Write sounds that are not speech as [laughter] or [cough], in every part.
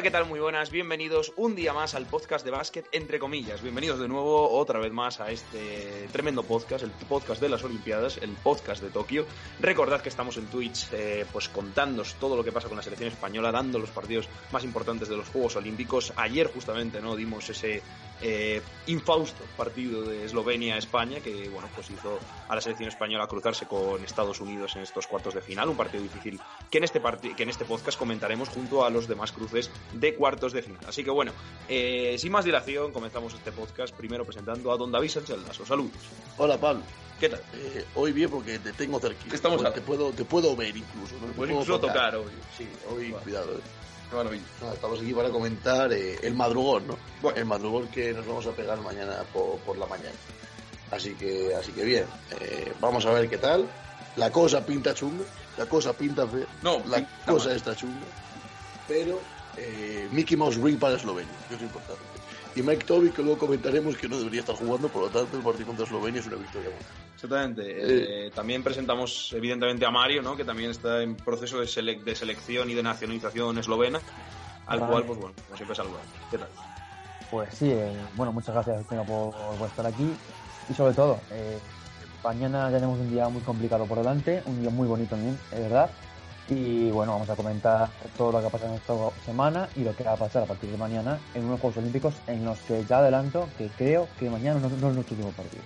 Hola, ¿qué tal? Muy buenas, bienvenidos un día más al podcast de básquet, entre comillas. Bienvenidos de nuevo otra vez más a este tremendo podcast, el podcast de las Olimpiadas, el podcast de Tokio. Recordad que estamos en Twitch, eh, pues contándoos todo lo que pasa con la selección española, dando los partidos más importantes de los Juegos Olímpicos. Ayer justamente, ¿no? Dimos ese eh, infausto partido de Eslovenia-España que, bueno, pues hizo a la selección española cruzarse con Estados Unidos en estos cuartos de final, un partido difícil que en este, que en este podcast comentaremos junto a los demás cruces de cuartos de final. Así que bueno, eh, sin más dilación, comenzamos este podcast primero presentando a don David Sánchez Lasso. Saludos. Hola, Pablo. ¿Qué tal? Eh, hoy bien porque te tengo cerquita. Estamos te puedo, te puedo ver incluso. ¿no? Te puedo incluso tocar hoy. Sí, hoy, Vale. cuidado. Maravilla. Nada, estamos aquí para comentar eh, el madrugón, ¿no? Bueno. El madrugón que nos vamos a pegar mañana por, por la mañana. Así que, así que bien. Eh, vamos a ver qué tal. La cosa pinta chunga. La cosa pinta fea. No, La cosa mal. está chunga. Pero eh, Mickey Mouse Ring para Eslovenia, que es importante. Y Mike Toby, que luego comentaremos que no debería estar jugando, por lo tanto el partido contra Eslovenia es una victoria buena. Exactamente. Eh, también presentamos evidentemente a Mario, ¿no? que también está en proceso de, sele- de selección y de nacionalización eslovena, al Vale. cual, pues bueno, como siempre saludamos. ¿Qué tal? Pues sí, eh, bueno, muchas gracias primero por, por estar aquí y sobre todo, eh, mañana tenemos un día muy complicado por delante, un día muy bonito también, es verdad. Y bueno, vamos a comentar todo lo que ha pasado en esta semana y lo que va a pasar a partir de mañana en unos Juegos Olímpicos en los que ya adelanto que creo que mañana no, no es nuestro último partido.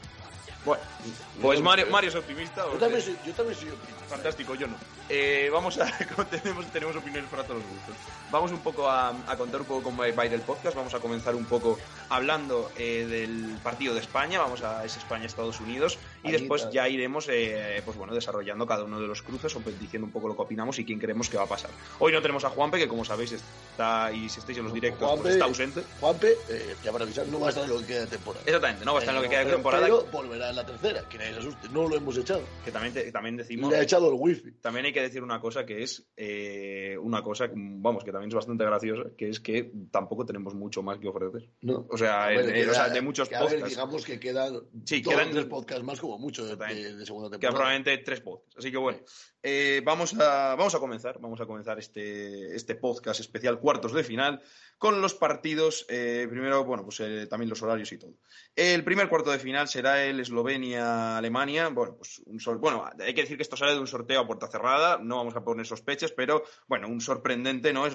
Pues Mario, Mario es optimista. Yo también soy, yo también soy optimista. Fantástico, yo no. Eh, vamos a. [laughs] tenemos, tenemos opiniones para todos los gustos. Vamos un poco a, a contar un poco cómo va a ir el podcast. Vamos a comenzar un poco hablando eh, del partido de España. Vamos a ese España-Estados Unidos. Y Ahí después está. ya iremos eh, pues bueno, desarrollando cada uno de los cruces o pues, diciendo un poco lo que opinamos y quién creemos que va a pasar. Hoy no tenemos a Juanpe, que como sabéis está, y si estáis en los directos, pues está ausente. Juanpe, eh, ya para avisar, no va a estar en lo que queda de temporada. Exactamente, no va a estar en lo que queda de temporada. Pero volverá en la tercera, que nadie se asuste. No lo hemos echado. Que también, te- también decimos. Le ha echado el wifi. También hay que decir una cosa que es eh, una cosa, vamos, que también es bastante graciosa, que es que tampoco tenemos mucho más que ofrecer. No. O sea, A ver, queda- o sea, de muchos que, a ver, podcasts. digamos que quedan Sí, quedan- tres podcasts más como mucho de, de- segunda temporada. probablemente tres podcasts. Así que bueno, eh, vamos, a, vamos a comenzar. Vamos a comenzar este, este podcast especial cuartos de final con los partidos. eh, primero, bueno, pues eh, también los horarios y todo. El primer cuarto de final será el Eslovenia-Alemania. Bueno, pues un bueno, hay que decir que esto sale de un sorteo a puerta cerrada. No vamos a poner sospechas, pero bueno, un sorprendente, ¿no?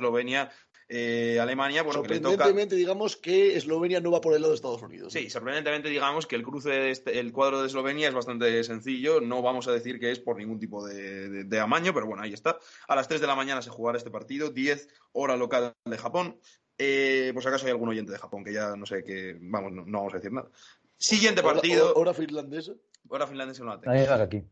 Eslovenia-Alemania. bueno, que le toca. Sorprendentemente, digamos que Eslovenia no va por el lado de Estados Unidos. Sí, sorprendentemente digamos que el cruce de este- el cuadro de Eslovenia es bastante sencillo. No vamos a decir que es por ningún tipo de, de- de amaño, pero bueno, ahí está. A las 3 de la mañana se jugará este partido, 10 hora local de Japón. Eh, si acaso hay algún oyente de Japón que ya no sé que, vamos, no, no vamos a decir nada. Siguiente partido, hora- hora finlandesa. hora finlandesa no la tengo. Haga aquí.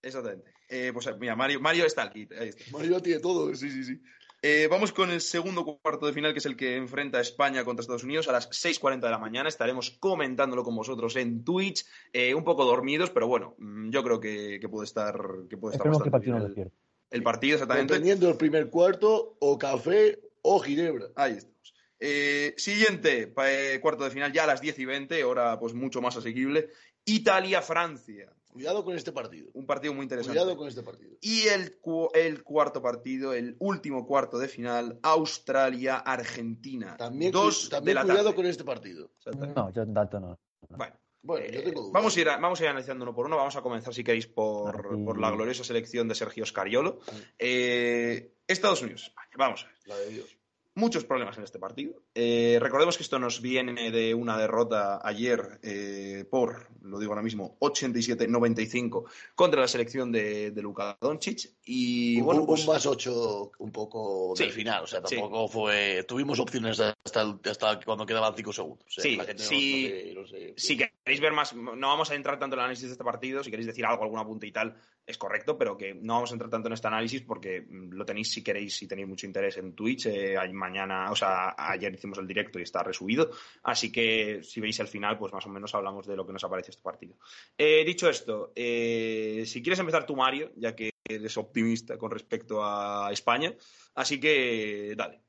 Exactamente. Eh, pues mira, Mario, Mario está aquí. Ahí está. Mario tiene todo. Sí, sí, sí. Eh, vamos con el segundo cuarto de final, que es el que enfrenta a España contra Estados Unidos a las 6.40 de la mañana. Estaremos comentándolo con vosotros en Twitch, eh, un poco dormidos, pero bueno, mm, yo creo que, que puede estar, que puede estar que el bastante partido bien no el, el partido, exactamente. Dependiendo del primer cuarto, o café o ginebra. Ahí estamos. Eh, siguiente eh, cuarto de final, ya a las 10 y 20, hora pues mucho más asequible. Italia-Francia. Cuidado con este partido. Un partido muy interesante. Cuidado con este partido. Y el, cu- el cuarto partido, el último cuarto de final, Australia-Argentina. También, Dos cu- también de la cuidado tarde. con este partido. No, yo tanto no. Bueno, Bueno, yo tengo dudas. vamos, a ir, a- vamos a ir analizando uno por uno. Vamos a comenzar, si queréis, por, la gloriosa selección de Sergio Scariolo. Eh, Estados Unidos, España. Vamos a ver. La de Dios. Muchos problemas en este partido. Eh, recordemos que esto nos viene de una derrota ayer eh, por, lo digo ahora mismo, 87-95 contra la selección de, de Luka Doncic. Y un, bueno, pues, un más 8 un poco del Sí, final, o sea, sí. tampoco fue. Tuvimos opciones hasta, el- hasta cuando quedaban 5 segundos. sea, Sí, no- sí, no sé- no sé- si queréis ver más, no vamos a entrar tanto en el análisis de este partido, si queréis decir algo, algún apunte y tal, es correcto, pero que no vamos a entrar tanto en este análisis porque mm, lo tenéis si queréis, si tenéis mucho interés en Twitch. eh, mañana, o sea, ayer hicimos el directo y está resubido, así que si veis el final, pues más o menos hablamos de lo que nos ha parecido este partido. Eh, dicho esto, eh, si quieres empezar tú, Mario, ya que eres optimista con respecto a España, así que dale.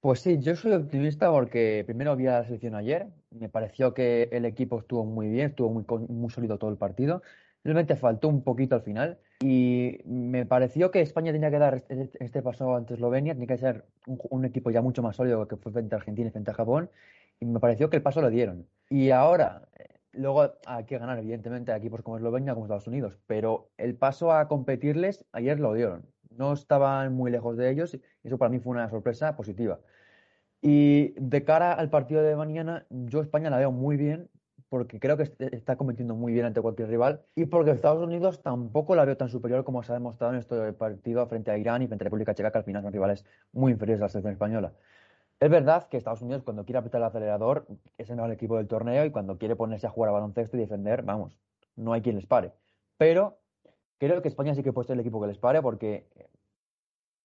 Pues sí, yo soy optimista porque primero vi a la selección ayer, me pareció que el equipo estuvo muy bien, estuvo muy, muy sólido todo el partido, realmente faltó un poquito al final y me pareció que España tenía que dar este, este paso ante Eslovenia, tenía que ser un, un equipo ya mucho más sólido que fue frente a Argentina y frente a Japón y me pareció que el paso lo dieron. Y ahora, eh, luego hay que ganar evidentemente a equipos como Eslovenia, como Estados Unidos, pero el paso a competirles ayer lo dieron. No estaban muy lejos de ellos y eso para mí fue una sorpresa positiva. Y de cara al partido de mañana, yo España la veo muy bien porque creo que est- está compitiendo muy bien ante cualquier rival y porque Estados Unidos tampoco la veo tan superior como se ha demostrado en este partido frente a Irán y frente a República Checa, que al final son rivales muy inferiores a la selección española. Es verdad que Estados Unidos cuando quiere apretar el acelerador es el mejor equipo del torneo y cuando quiere ponerse a jugar a baloncesto y defender, vamos, no hay quien les pare. Pero creo que España sí que puede ser el equipo que les pare porque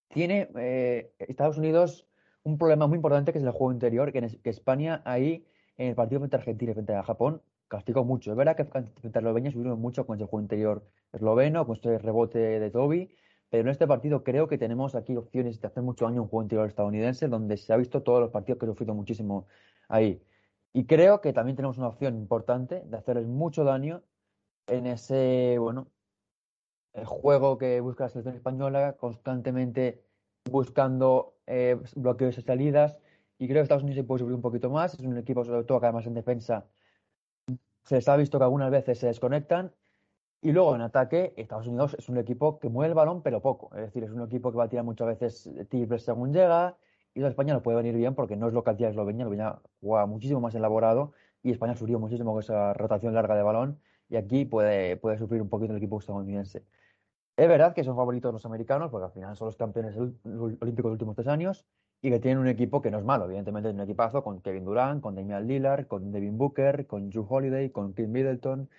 tiene eh, Estados Unidos un problema muy importante que es el juego interior, que, España ahí en el partido frente a Argentina y frente a Japón castigó mucho. Es verdad que frente a Eslovenia subieron mucho con ese juego interior esloveno, con este rebote de Toby, pero en este partido creo que tenemos aquí opciones de hacer mucho daño a un juego interior estadounidense, donde se ha visto todos los partidos que he sufrido muchísimo ahí. Y creo que también tenemos una opción importante de hacerles mucho daño en ese, bueno, el juego que busca la selección española, constantemente buscando eh, bloqueos y salidas. Y creo que Estados Unidos se puede subir un poquito más. Es un equipo, sobre todo, que además en defensa se les ha visto que algunas veces se desconectan. Y luego en ataque, Estados Unidos es un equipo que mueve el balón, pero poco. Es decir, es un equipo que va a tirar muchas veces triples según llega. Y la España no puede venir bien porque no es lo que hacía Eslovenia. Eslovenia juega muchísimo más elaborado y España sufrió muchísimo con esa rotación larga de balón. Y aquí puede, puede sufrir un poquito el equipo estadounidense. Es verdad que son favoritos los americanos, porque al final son los campeones ol- olímpicos de los últimos tres años, y que tienen un equipo que no es malo, evidentemente es un equipazo con Kevin Durant, con Damian Lillard, con Devin Booker, con Drew Holiday, con Chris Middleton,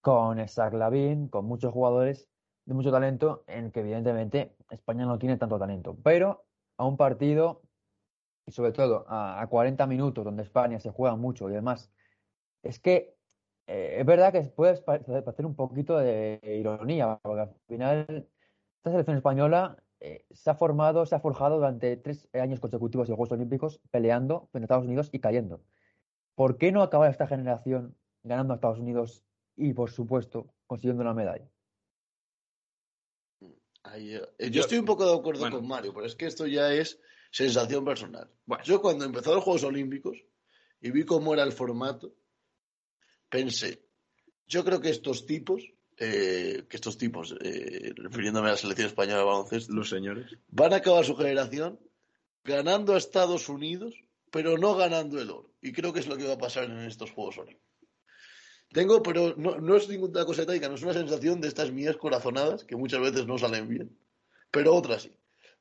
con Zach Lavin, con muchos jugadores de mucho talento, en que evidentemente España no tiene tanto talento. Pero a un partido, y sobre todo a 40 minutos, donde España se juega mucho y demás, es que eh, es verdad que puede pa- parecer un poquito de ironía, porque al final esta selección española eh, se ha formado, se ha forjado durante tres años consecutivos los Juegos Olímpicos peleando frente a Estados Unidos y cayendo. ¿Por qué no acabar esta generación ganando a Estados Unidos y, por supuesto, consiguiendo una medalla? Ahí, eh, yo, Yo- estoy un poco de acuerdo bueno. con Mario, pero es que esto ya es sensación personal. Bueno. Yo cuando empezó los Juegos Olímpicos y vi cómo era el formato, pensé, yo creo que estos tipos, eh, que estos tipos, eh, refiriéndome a la selección española de baloncesto, Los señores. van a acabar su generación ganando a Estados Unidos, pero no ganando el oro. Y creo que es lo que va a pasar en estos Juegos Olímpicos. Tengo, pero no, no es ninguna cosa táctica, no es una sensación de estas mías corazonadas, que muchas veces no salen bien, pero otras sí.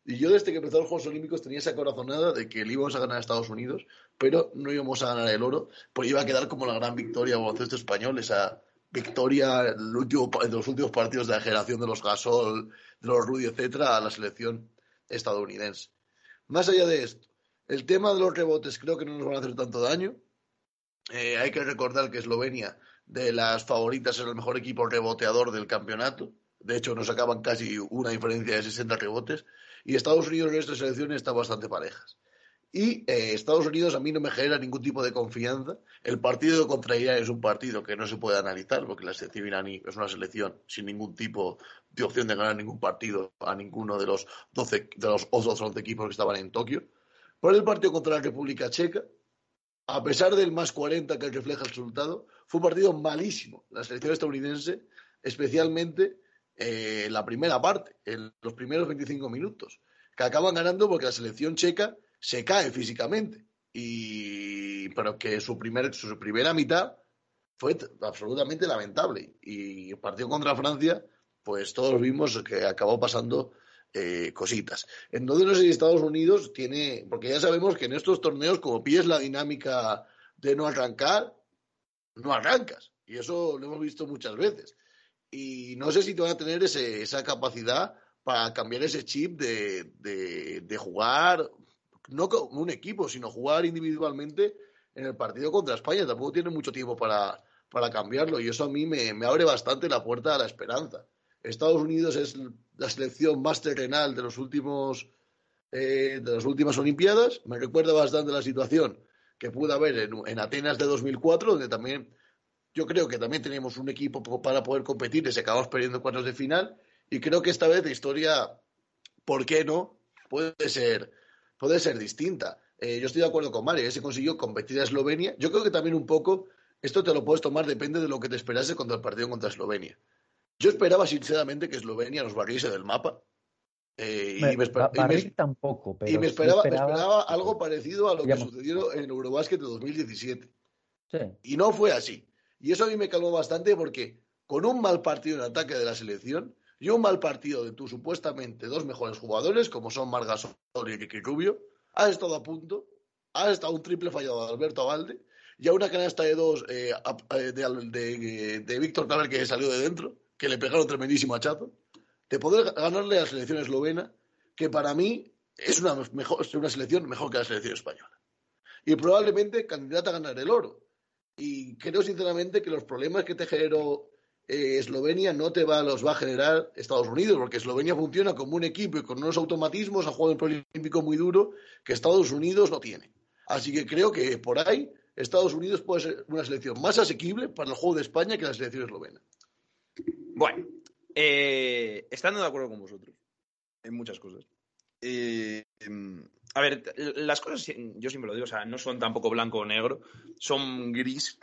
Y yo desde que empezó los Juegos Olímpicos tenía esa corazonada de que le íbamos a ganar a Estados Unidos, pero no íbamos a ganar el oro, porque iba a quedar como la gran victoria baloncesto español, esa victoria el último, en los últimos partidos de la generación de los Gasol, de los Rudy, etcétera, a la selección estadounidense. Más allá de esto, el tema de los rebotes creo que no nos van a hacer tanto daño. Eh, hay que recordar que Eslovenia, de las favoritas, es el mejor equipo reboteador del campeonato. De hecho, nos sacaban casi una diferencia de 60 rebotes. Y Estados Unidos en nuestras selecciones están bastante parejas. Y eh, Estados Unidos a mí no me genera ningún tipo de confianza. El partido contra Irán es un partido que no se puede analizar porque la selección iraní es una selección sin ningún tipo de opción de ganar ningún partido a ninguno de los 12, de los otros 11 equipos que estaban en Tokio. Por el partido contra la República Checa, a pesar del más 40 que refleja el resultado, fue un partido malísimo. La selección estadounidense, especialmente eh, la primera parte, en los primeros 25 minutos. que acaban ganando porque la selección checa se cae físicamente. Y, pero que su, primer, su primera mitad fue absolutamente lamentable. Y el partido contra Francia, pues todos vimos que acabó pasando eh, cositas. Entonces no sé si Estados Unidos tiene, porque ya sabemos que en estos torneos, como pides la dinámica de no arrancar, no arrancas. Y eso lo hemos visto muchas veces. Y no sé si te van a tener ese, esa capacidad para cambiar ese chip de, de, jugar, no como un equipo, sino jugar individualmente en el partido contra España. Tampoco tiene mucho tiempo para, para cambiarlo y eso a mí me, abre bastante la puerta a la esperanza. Estados Unidos es la selección más terrenal de los últimos eh, de las últimas Olimpiadas. Me recuerda bastante la situación que pudo haber en, en, Atenas de 2004, donde también yo creo que también teníamos un equipo para poder competir y se acabamos perdiendo en cuartos de final y creo que esta vez la historia, ¿por qué no? Puede ser, puede ser distinta. Eh, yo estoy de acuerdo con Mario, se consiguió competir a Eslovenia. Yo creo que también un poco, esto te lo puedes tomar, depende de lo que te esperase contra el partido contra Eslovenia. Yo esperaba sinceramente que Eslovenia nos barriese del mapa. Eh, y me, tampoco, y me esperaba, algo parecido a lo que sucedió en Eurobasket de 2017. Y no fue así. Y eso a mí me calmó bastante porque con un mal partido en ataque de la selección, y un mal partido de tus supuestamente dos mejores jugadores, como son Margasol y Ricky Rubio, has estado a punto, has estado un triple fallado de Alberto Avalde y a una canasta de dos eh, eh, de, de, Víctor Claver que salió de dentro, que le pegaron tremendísimo hachazo, de poder ganarle a la selección eslovena, que para mí es una, mejor, una selección mejor que la selección española. Y probablemente candidata a ganar el oro. Y creo sinceramente que los problemas que te generó eh, Eslovenia no te va, los va a generar Estados Unidos, porque Eslovenia funciona como un equipo y con unos automatismos, a juego en preolímpico muy duro que Estados Unidos no tiene. Así que creo que por ahí Estados Unidos puede ser una selección más asequible para el juego de España que la selección eslovena. Bueno, eh, estando de acuerdo con vosotros en muchas cosas. Eh, a ver, las cosas, yo siempre lo digo, o sea, no son tampoco blanco o negro, son gris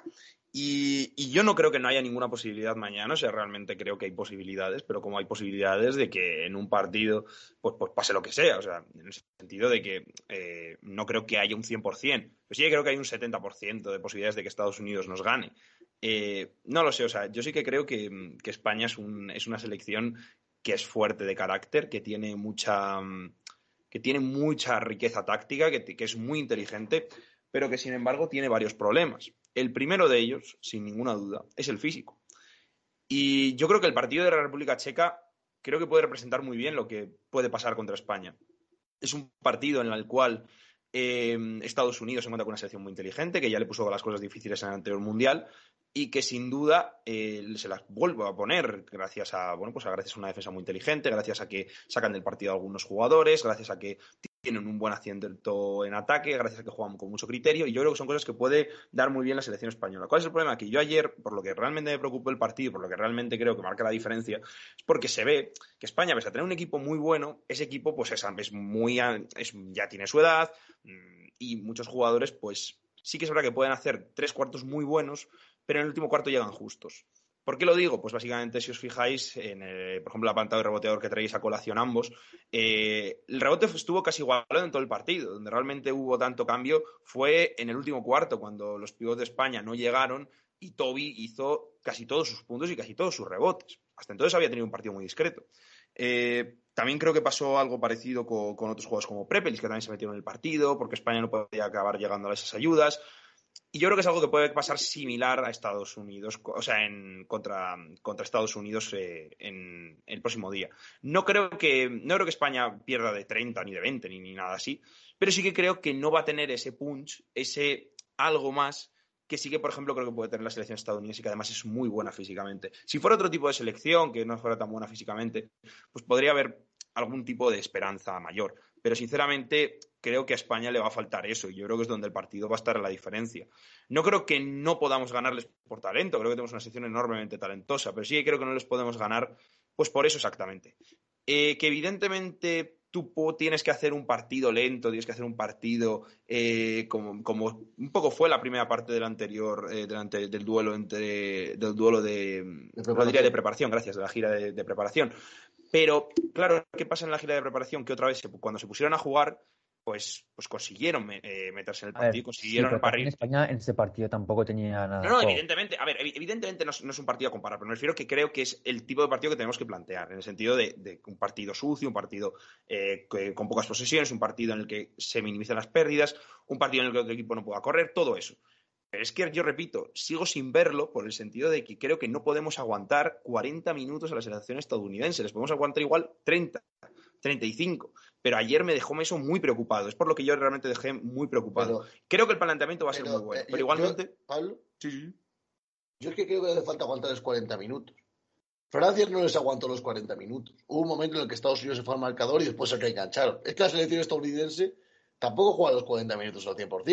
y, yo no creo que no haya ninguna posibilidad mañana, o sea, realmente creo que hay posibilidades, pero como hay posibilidades de que en un partido pues, pues pase lo que sea, o sea, en el sentido de que eh, no creo que haya un 100%, pero sí creo que hay un 70% de posibilidades de que Estados Unidos nos gane. Eh, no lo sé, o sea, yo sí que creo que, España es, un, es una selección que es fuerte de carácter, que tiene mucha, que tiene mucha riqueza táctica, que, es muy inteligente, pero que sin embargo tiene varios problemas. El primero de ellos, sin ninguna duda, es el físico. Y yo creo que el partido de la República Checa creo que puede representar muy bien lo que puede pasar contra España. Es un partido en el cual eh, Estados Unidos se encuentra con una selección muy inteligente, que ya le puso las cosas difíciles en el anterior mundial y que sin duda eh, se las vuelvo a poner gracias a bueno pues gracias a una defensa muy inteligente, gracias a que sacan del partido a algunos jugadores, gracias a que tienen un buen acierto en ataque, gracias a que juegan con mucho criterio, y yo creo que son cosas que puede dar muy bien la selección española. ¿Cuál es el problema? Que yo ayer, por lo que realmente me preocupó el partido, por lo que realmente creo que marca la diferencia, es porque se ve que España, pese a tener un equipo muy bueno, ese equipo pues es, muy, ya tiene su edad, y muchos jugadores pues sí que es verdad que pueden hacer tres cuartos muy buenos, pero en el último cuarto llegan justos. ¿Por qué lo digo? Pues básicamente, si os fijáis, en, por ejemplo, la pantalla de reboteador que traéis a colación ambos, eh, el rebote estuvo casi igualado en todo el partido. Donde realmente hubo tanto cambio fue en el último cuarto, cuando los pivots de España no llegaron y Toby hizo casi todos sus puntos y casi todos sus rebotes. Hasta entonces había tenido un partido muy discreto. Eh, también creo que pasó algo parecido con, con otros juegos como Prepelis, que también se metieron en el partido, porque España no podía acabar llegando a esas ayudas. Y yo creo que es algo que puede pasar similar a Estados Unidos, o sea, en, contra, contra Estados Unidos eh, en el próximo día. No creo, que, no creo que España pierda de 30 ni de 20 ni, ni nada así, pero sí que creo que no va a tener ese punch, ese algo más que sí que, por ejemplo, creo que puede tener la selección estadounidense que además es muy buena físicamente. Si fuera otro tipo de selección que no fuera tan buena físicamente, pues podría haber algún tipo de esperanza mayor. Pero sinceramente creo que a España le va a faltar eso y yo creo que es donde el partido va a estar la diferencia. No creo que no podamos ganarles por talento, creo que tenemos una selección enormemente talentosa, pero sí que creo que no les podemos ganar pues por eso exactamente. Eh, que evidentemente tú tienes que hacer un partido lento, tienes que hacer un partido eh, como, como, un poco fue la primera parte del anterior, eh, del duelo entre del duelo de, de, de preparación, gracias, de la gira de, preparación. Pero, claro, ¿qué pasa en la gira de preparación? Que otra vez, cuando se pusieron a jugar, pues, pues consiguieron eh, meterse en el partido, consiguieron sí, En España en ese partido tampoco tenía nada. No, no, evidentemente, a ver, evidentemente no es, un partido a comparar, pero me refiero que creo que es el tipo de partido que tenemos que plantear, en el sentido de, un partido sucio, un partido eh, con pocas posesiones, un partido en el que se minimizan las pérdidas, un partido en el que otro equipo no pueda correr, todo eso. Pero es que yo repito, sigo sin verlo por el sentido de que creo que no podemos aguantar 40 minutos a la selección estadounidense, les podemos aguantar igual 30. 35. Pero ayer me dejó eso muy preocupado. Es por lo que yo realmente dejé muy preocupado. creo que el planteamiento va a ser muy bueno. Eh, pero igualmente. Pablo. Sí, Yo es que creo que hace falta aguantar los 40 minutos. Francia no les aguantó los 40 minutos. Hubo un momento en el que Estados Unidos se fue al marcador y después se reengancharon. Es que la selección estadounidense tampoco juega los 40 minutos al 100%.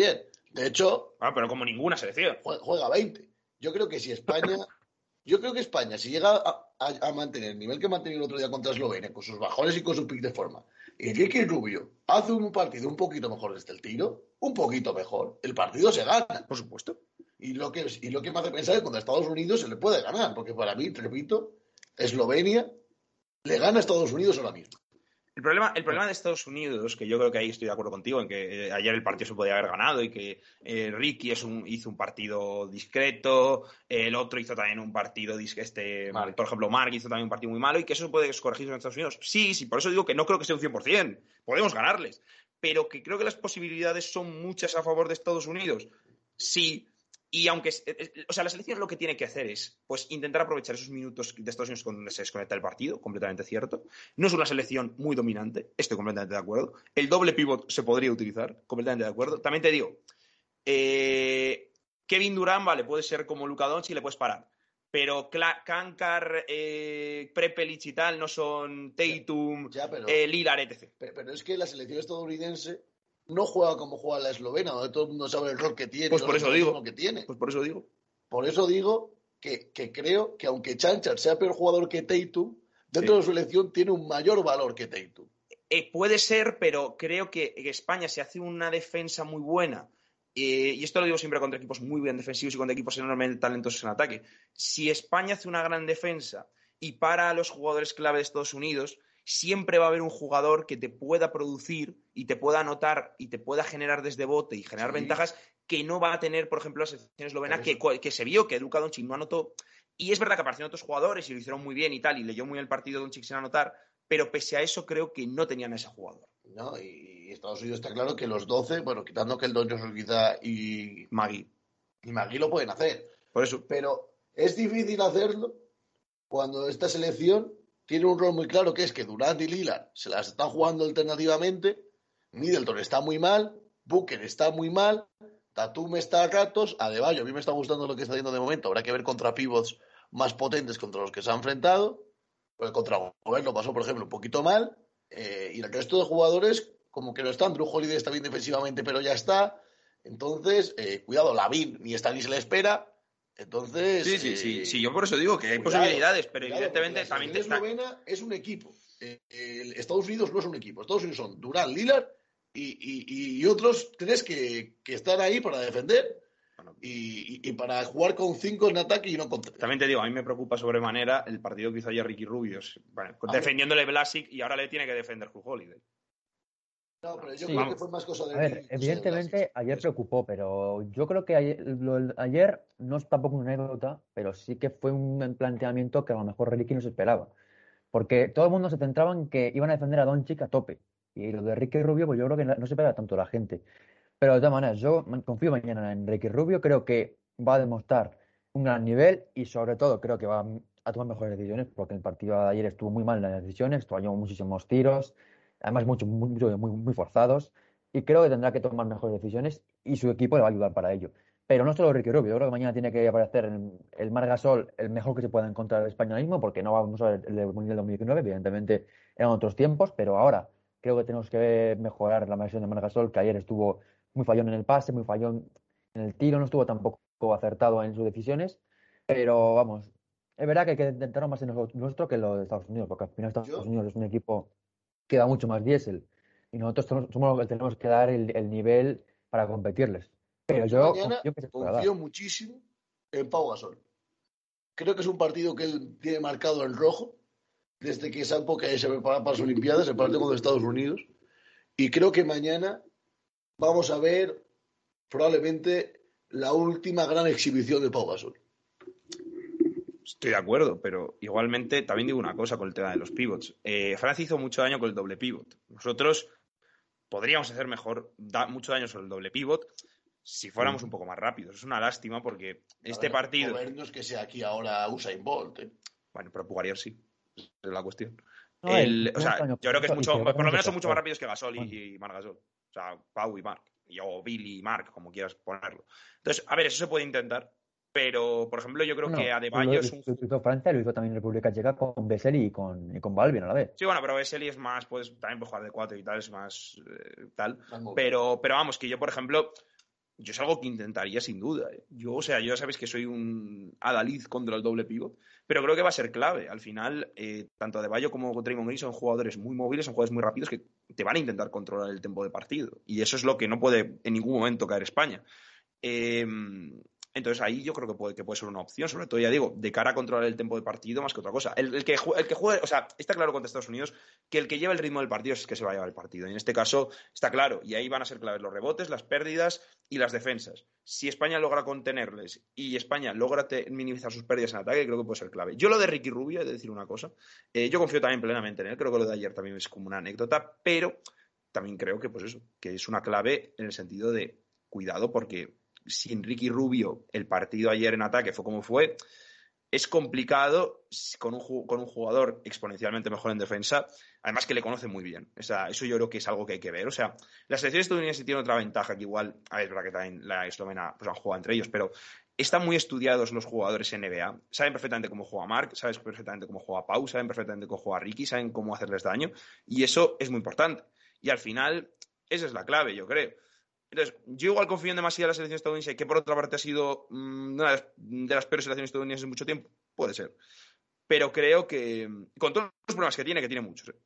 De hecho. Ah, pero como ninguna selección. Juega 20. Yo creo que si España [laughs] yo creo que España, si llega a, mantener el nivel que mantenía el otro día contra Eslovenia, con sus bajones y con su pick de forma, y Ricky Rubio hace un partido un poquito mejor desde el tiro, un poquito mejor, el partido se gana. Por supuesto. Y lo que, y lo que me hace pensar es que contra Estados Unidos se le puede ganar, porque para mí, repito, Eslovenia le gana a Estados Unidos ahora mismo. El problema, el problema de Estados Unidos, que yo creo que ahí estoy de acuerdo contigo, en que eh, ayer el partido se podía haber ganado y que eh, Ricky es un, hizo un partido discreto, el otro hizo también un partido, este, por ejemplo, Mark hizo también un partido muy malo y que eso puede corregirse en Estados Unidos. Sí, sí, por eso digo que no creo que sea un 100%, podemos ganarles, pero que creo que las posibilidades son muchas a favor de Estados Unidos. Sí, y aunque, eh, eh, o sea, la selección lo que tiene que hacer es, pues, intentar aprovechar esos minutos de Estados Unidos donde se desconecta el partido, completamente cierto. No es una selección muy dominante, estoy completamente de acuerdo. El doble pivot se podría utilizar, completamente de acuerdo. También te digo, eh, Kevin Durán, vale, puede ser como Luka Doncic y le puedes parar. Pero Kankar, eh, Prepelic y tal no son Tatum, ya, Lillard, etc. pero es que la selección estadounidense no juega como juega la eslovena, donde todo el mundo sabe el rol que tiene. Pues por eso digo. Que tiene. Pues por eso digo. Por eso digo que, creo que aunque Chanchar sea peor jugador que Tatum, dentro de su elección tiene un mayor valor que Tatum. Eh, puede ser, pero creo que España se hace una defensa muy buena. Eh, y esto lo digo siempre contra equipos muy bien defensivos y contra equipos enormemente talentosos en ataque. Si España hace una gran defensa y para a los jugadores clave de Estados Unidos, siempre va a haber un jugador que te pueda producir y te pueda anotar y te pueda generar desde bote y generar ventajas que no va a tener, por ejemplo, la selección eslovena, que, que, se vio que Luka Doncic no anotó. Y es verdad que aparecieron otros jugadores y lo hicieron muy bien y tal, y leyó muy bien el partido Doncic sin anotar, pero pese a eso creo que no tenían a ese jugador. No, y Estados Unidos está claro que los 12, bueno, quitando que el Doncic quizá y Magui. Y Magui lo pueden hacer. Por eso. Pero es difícil hacerlo cuando esta selección tiene un rol muy claro que es que Durant y Lillard se las están jugando alternativamente, Middleton está muy mal, Booker está muy mal, Tatum está a ratos, Adebayo a mí me está gustando lo que está haciendo de momento, habrá que ver contra pivots más potentes contra los que se han enfrentado, porque contra Gobert lo pasó por ejemplo un poquito mal, eh, y el resto de jugadores como que no están, Drew Holiday está bien defensivamente pero ya está, entonces eh, cuidado, Lavin ni está ni se le espera, entonces. Sí, sí, sí, sí. Yo por eso digo que hay posibilidades, pero evidentemente también. La eslovena es un equipo. Eh, Estados Unidos no es un equipo. Estados Unidos son Durán, Lillard y, otros tres que, están ahí para defender. Y, para jugar con cinco en ataque y no con tres. También te digo, a mí me preocupa sobremanera el partido que hizo ayer Ricky Rubios. defendiéndole Blasic y ahora le tiene que defender Holiday. No, pero yo creo que fue más cosa de. A ver, evidentemente ayer preocupó, pero yo creo que ayer, no es tampoco una anécdota, pero sí que fue un planteamiento que a lo mejor Ricky no se esperaba. Porque todo el mundo se centraba en que iban a defender a Doncic a tope. Y lo de Ricky Rubio, pues yo creo que no se espera tanto la gente. Pero de todas maneras, yo confío mañana en Ricky Rubio, creo que va a demostrar un gran nivel y sobre todo creo que va a tomar mejores decisiones, porque el partido de ayer estuvo muy mal en las decisiones, falló muchísimos tiros además mucho, muy, muy, forzados, y creo que tendrá que tomar mejores decisiones y su equipo le va a ayudar para ello. Pero no solo Ricky Rubio, yo creo que mañana tiene que aparecer el, el Margasol el mejor que se pueda encontrar el españolismo, porque no vamos a ver el Mundial 2019, evidentemente eran otros tiempos, pero ahora creo que tenemos que mejorar la versión de Margasol, que ayer estuvo muy fallón en el pase, muy fallón en el tiro, no estuvo tampoco acertado en sus decisiones, pero vamos, es verdad que hay que intentar más en nosotros que lo de Estados Unidos, porque al final Estados Unidos es un equipo queda mucho más diésel. Y nosotros somos, los que tenemos que dar el, nivel para competirles. Pero yo confío muchísimo en Pau Gasol. Creo que es un partido que él tiene marcado en rojo desde que esa época se prepara para las Olimpiadas, el partido con Estados Unidos. Y creo que mañana vamos a ver probablemente la última gran exhibición de Pau Gasol. Estoy de acuerdo, pero igualmente también digo una cosa con el tema de los pivots. Eh, Francia hizo mucho daño con el doble pivot. Nosotros podríamos hacer mejor, da mucho daño sobre el doble pivot si fuéramos un poco más rápidos. Es una lástima porque este partido. No es que sea aquí ahora Usain Bolt. ¿eh? Bueno, pero Pugarier sí. es la cuestión. o sea, yo creo que es mucho, por lo menos son mucho más rápidos que Gasol y, y Margasol. O sea, Pau y Marc. O Billy y Marc, como quieras ponerlo. Entonces, a ver, eso se puede intentar. Pero, por ejemplo, yo creo que Adebayo es un. Lo hizo Francia, lo hizo también República Checa con Vesely y con, y con Balvin a la vez. Sí, bueno, pero Vesely es más, pues también puede jugar de cuatro y tal, es más eh, tal. Pero, pero vamos, que yo, por ejemplo, yo es algo que intentaría sin duda. ¿eh? Yo, o sea, yo ya sabéis que soy un adalid contra el doble pivot, pero creo que va a ser clave. Al final, eh, tanto Adebayo como Draymond Green son jugadores muy móviles, son jugadores muy rápidos que te van a intentar controlar el tiempo de partido. Y eso es lo que no puede en ningún momento caer España. Eh, entonces ahí yo creo que puede, que puede ser una opción, sobre todo, ya digo, de cara a controlar el tiempo de partido más que otra cosa. El, que, el que juegue, o sea, está claro contra Estados Unidos que el que lleva el ritmo del partido es el que se va a llevar el partido. Y en este caso está claro, y ahí van a ser claves los rebotes, las pérdidas y las defensas. Si España logra contenerles y España logra minimizar sus pérdidas en ataque, creo que puede ser clave. Yo lo de Ricky Rubio, he de decir una cosa, eh, yo confío también plenamente en él, creo que lo de ayer también es como una anécdota, pero también creo que pues eso, que es una clave en el sentido de cuidado porque sin Ricky Rubio el partido ayer en ataque fue como fue, es complicado con un, jugador exponencialmente mejor en defensa, además que le conoce muy bien. O eso yo creo que es algo que hay que ver. O sea, la selección estadounidense tiene otra ventaja que igual, a ver, es verdad que también la eslovena pues, han jugado entre ellos, pero están muy estudiados los jugadores NBA. Saben perfectamente cómo juega Mark, saben perfectamente cómo juega Pau, saben perfectamente cómo juega Ricky, saben cómo hacerles daño, y eso es muy importante. Y al final, esa es la clave, yo creo. Entonces, yo igual confío en demasiado en la selección estadounidense, que por otra parte ha sido mm, una de las, peores selecciones estadounidenses en mucho tiempo. Puede ser. Pero creo que, con todos los problemas que tiene, que tiene muchos, ¿eh?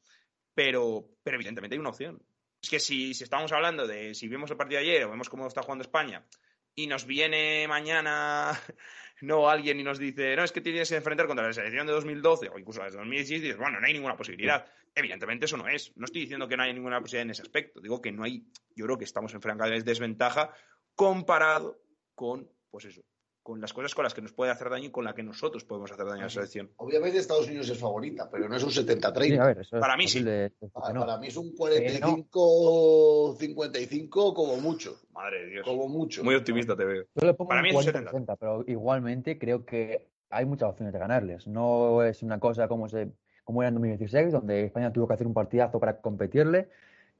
pero, pero evidentemente hay una opción. Es que si, si estamos hablando de si vemos el partido de ayer o vemos cómo está jugando España y nos viene mañana no alguien y nos dice, no, es que tienes que enfrentar contra la selección de 2012 o incluso la de 2016, dices, bueno, no hay ninguna posibilidad. Evidentemente eso no es. No estoy diciendo que no haya ninguna posibilidad en ese aspecto. Digo que no hay, yo creo que estamos en franca desventaja comparado con, pues eso, con las cosas con las que nos puede hacer daño y con las que nosotros podemos hacer daño a la selección. Obviamente Estados Unidos es favorita, pero no es un 70-30. para mí sí. Para, mí es un 45-55 como mucho. Madre de Dios. Como mucho. Muy optimista te veo. para mí es un 70. 60, pero igualmente creo que hay muchas opciones de ganarles. No es una cosa como, se, como era en 2016, donde España tuvo que hacer un partidazo para competirle.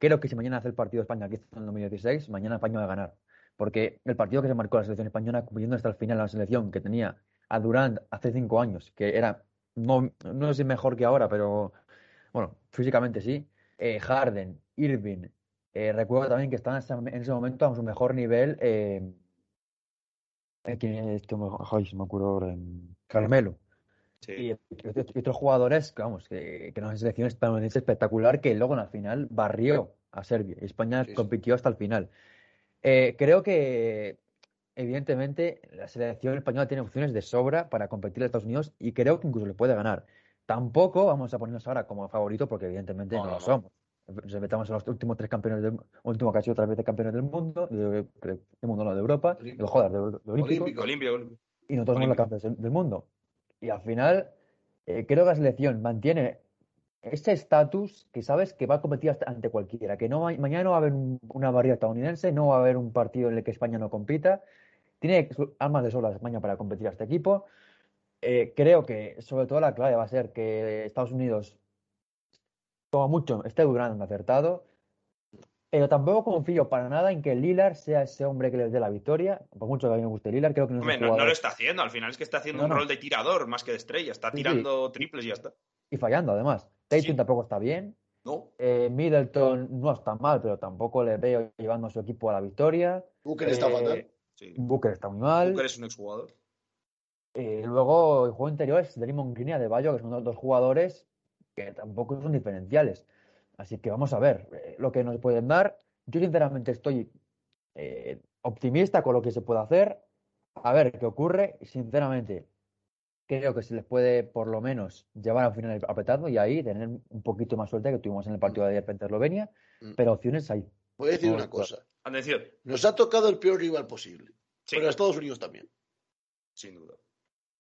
Creo que si mañana hace el partido España aquí en 2016, mañana España va a ganar porque el partido que se marcó la selección española, cumpliendo hasta el final la selección que tenía a Durán hace cinco años, que era, no, no sé si mejor que ahora, pero bueno, físicamente sí, eh, Harden, Irving, eh, recuerdo también que estaban en ese momento a su mejor nivel, eh, ¿quién es me acuerdo Carmelo. Y, otros jugadores, vamos, que, que una selección estadounidense espectacular que luego en la final barrió a Serbia. España compitió hasta el final. Eh, creo que, evidentemente, la selección española tiene opciones de sobra para competir en Estados Unidos y creo que incluso le puede ganar. Tampoco vamos a ponernos ahora como favorito porque, evidentemente, no, lo somos. Nos metamos en los últimos tres campeones del último casi otra vez de campeones del mundo, del mundo no de Europa, de, joder, de, olímpico, y nosotros somos los campeones del mundo. Y al final, eh, creo que la selección mantiene ese estatus que sabes que va a competir ante cualquiera, que no mañana no va a haber una barrera estadounidense, no va a haber un partido en el que España no compita, tiene armas de sobra España para competir a este equipo. Eh, creo que sobre todo la clave va a ser que Estados Unidos, como mucho, esté durando acertado, pero tampoco confío para nada en que Lillard sea ese hombre que les dé la victoria. Por mucho que a mí me guste Lillard, creo que no, no, lo está haciendo. Al final es que está haciendo un rol de tirador más que de estrella. Está tirando triples y ya está. Y fallando, además. Tatum tampoco está bien. No. Eh, Middleton no está mal, pero tampoco le veo llevando a su equipo a la victoria. Booker está fatal. Eh, Booker está muy mal. Booker es un exjugador. Eh, luego, el juego interior es Draymond Green y Adebayo, que son dos jugadores que tampoco son diferenciales. Así que vamos a ver eh, lo que nos pueden dar. Yo sinceramente estoy optimista con lo que se puede hacer. A ver qué ocurre. Sinceramente, creo que se les puede por lo menos llevar a un final apretado y ahí tener un poquito más suerte que tuvimos en el partido de ayer frente a Eslovenia. Mm. Pero opciones hay. Voy a decir una cosa. Atención, Nos ha tocado el peor rival posible. Sí. Pero a Estados Unidos también. sin duda.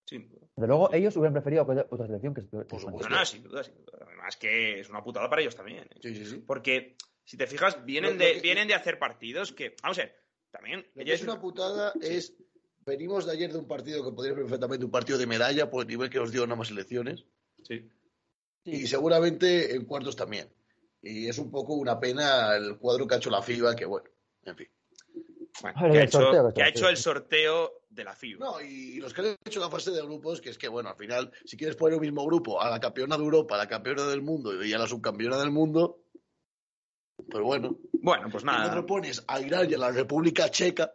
Sin duda. Desde luego, ellos hubieran preferido otra selección que, Por España. supuesto. No, no, sin duda, sin duda. Además que es una putada para ellos también. ¿eh? Sí, sí, sí. Porque, si te fijas, vienen, de, que- vienen de hacer partidos que, vamos a ver, también... Lo que es una putada es. Venimos de ayer de un partido que podría ser perfectamente un partido de medalla por el nivel que nos dio en ambas elecciones. Sí. Y seguramente en cuartos también. Y es un poco una pena el cuadro que ha hecho la FIBA, que bueno, en fin. Bueno, que, ha hecho, sorteo, que que ha sorteo. hecho el sorteo de la FIBA. No, y los que han hecho la fase de grupos, que es que, bueno, al final, si quieres poner un mismo grupo a la campeona de Europa, a la campeona del mundo y a la subcampeona del mundo, pues bueno, Bueno, pues y luego nada. pones a Irán y a la República Checa,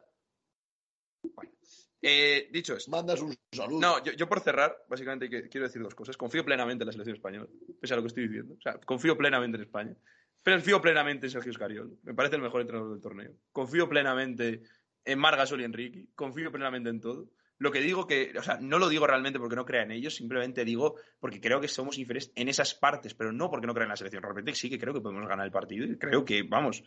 Eh, dicho esto. mandas un saludo. No, yo, yo por cerrar, básicamente quiero decir dos cosas. Confío plenamente en la selección española, pese a lo que estoy diciendo. O sea, confío plenamente en España. Confío plenamente en Sergio Escariol. Me parece el mejor entrenador del torneo. Confío plenamente en Margasol y Enrique. Confío plenamente en todo. Lo que digo que, o sea, no lo digo realmente porque no crea en ellos, simplemente digo porque creo que somos inferiores en esas partes, pero no porque no crea en la selección. Realmente sí que creo que podemos ganar el partido y creo que, vamos,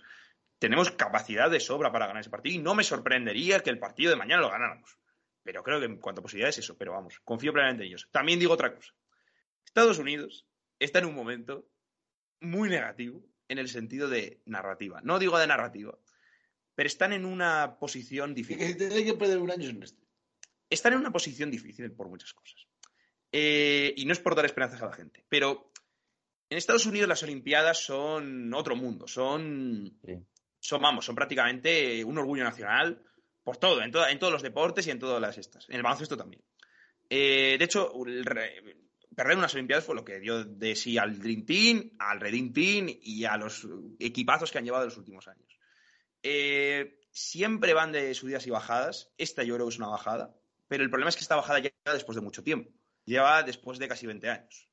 tenemos capacidad de sobra para ganar ese partido y no me sorprendería que el partido de mañana lo ganáramos. Pero creo que en cuanto a posibilidades eso, pero vamos, confío plenamente en ellos. También digo otra cosa. Estados Unidos está en un momento muy negativo en el sentido de narrativa. No digo de narrativa, pero están en una posición difícil. tendré que perder un año en este. Están en una posición difícil por muchas cosas. Eh, y no es por dar esperanzas a la gente, pero en Estados Unidos las Olimpiadas son otro mundo, son Sí. son, vamos, son prácticamente un orgullo nacional por todo, en, en todos los deportes y en todas las estas. En el baloncesto también. Eh, de hecho, perder unas Olimpiadas fue lo que dio de sí al Dream Team, al Redeem Team y a los equipazos que han llevado en los últimos años. Eh, siempre van de subidas y bajadas. Esta yo creo que es una bajada, pero el problema es que esta bajada llega después de mucho tiempo. Lleva después de casi 20 años.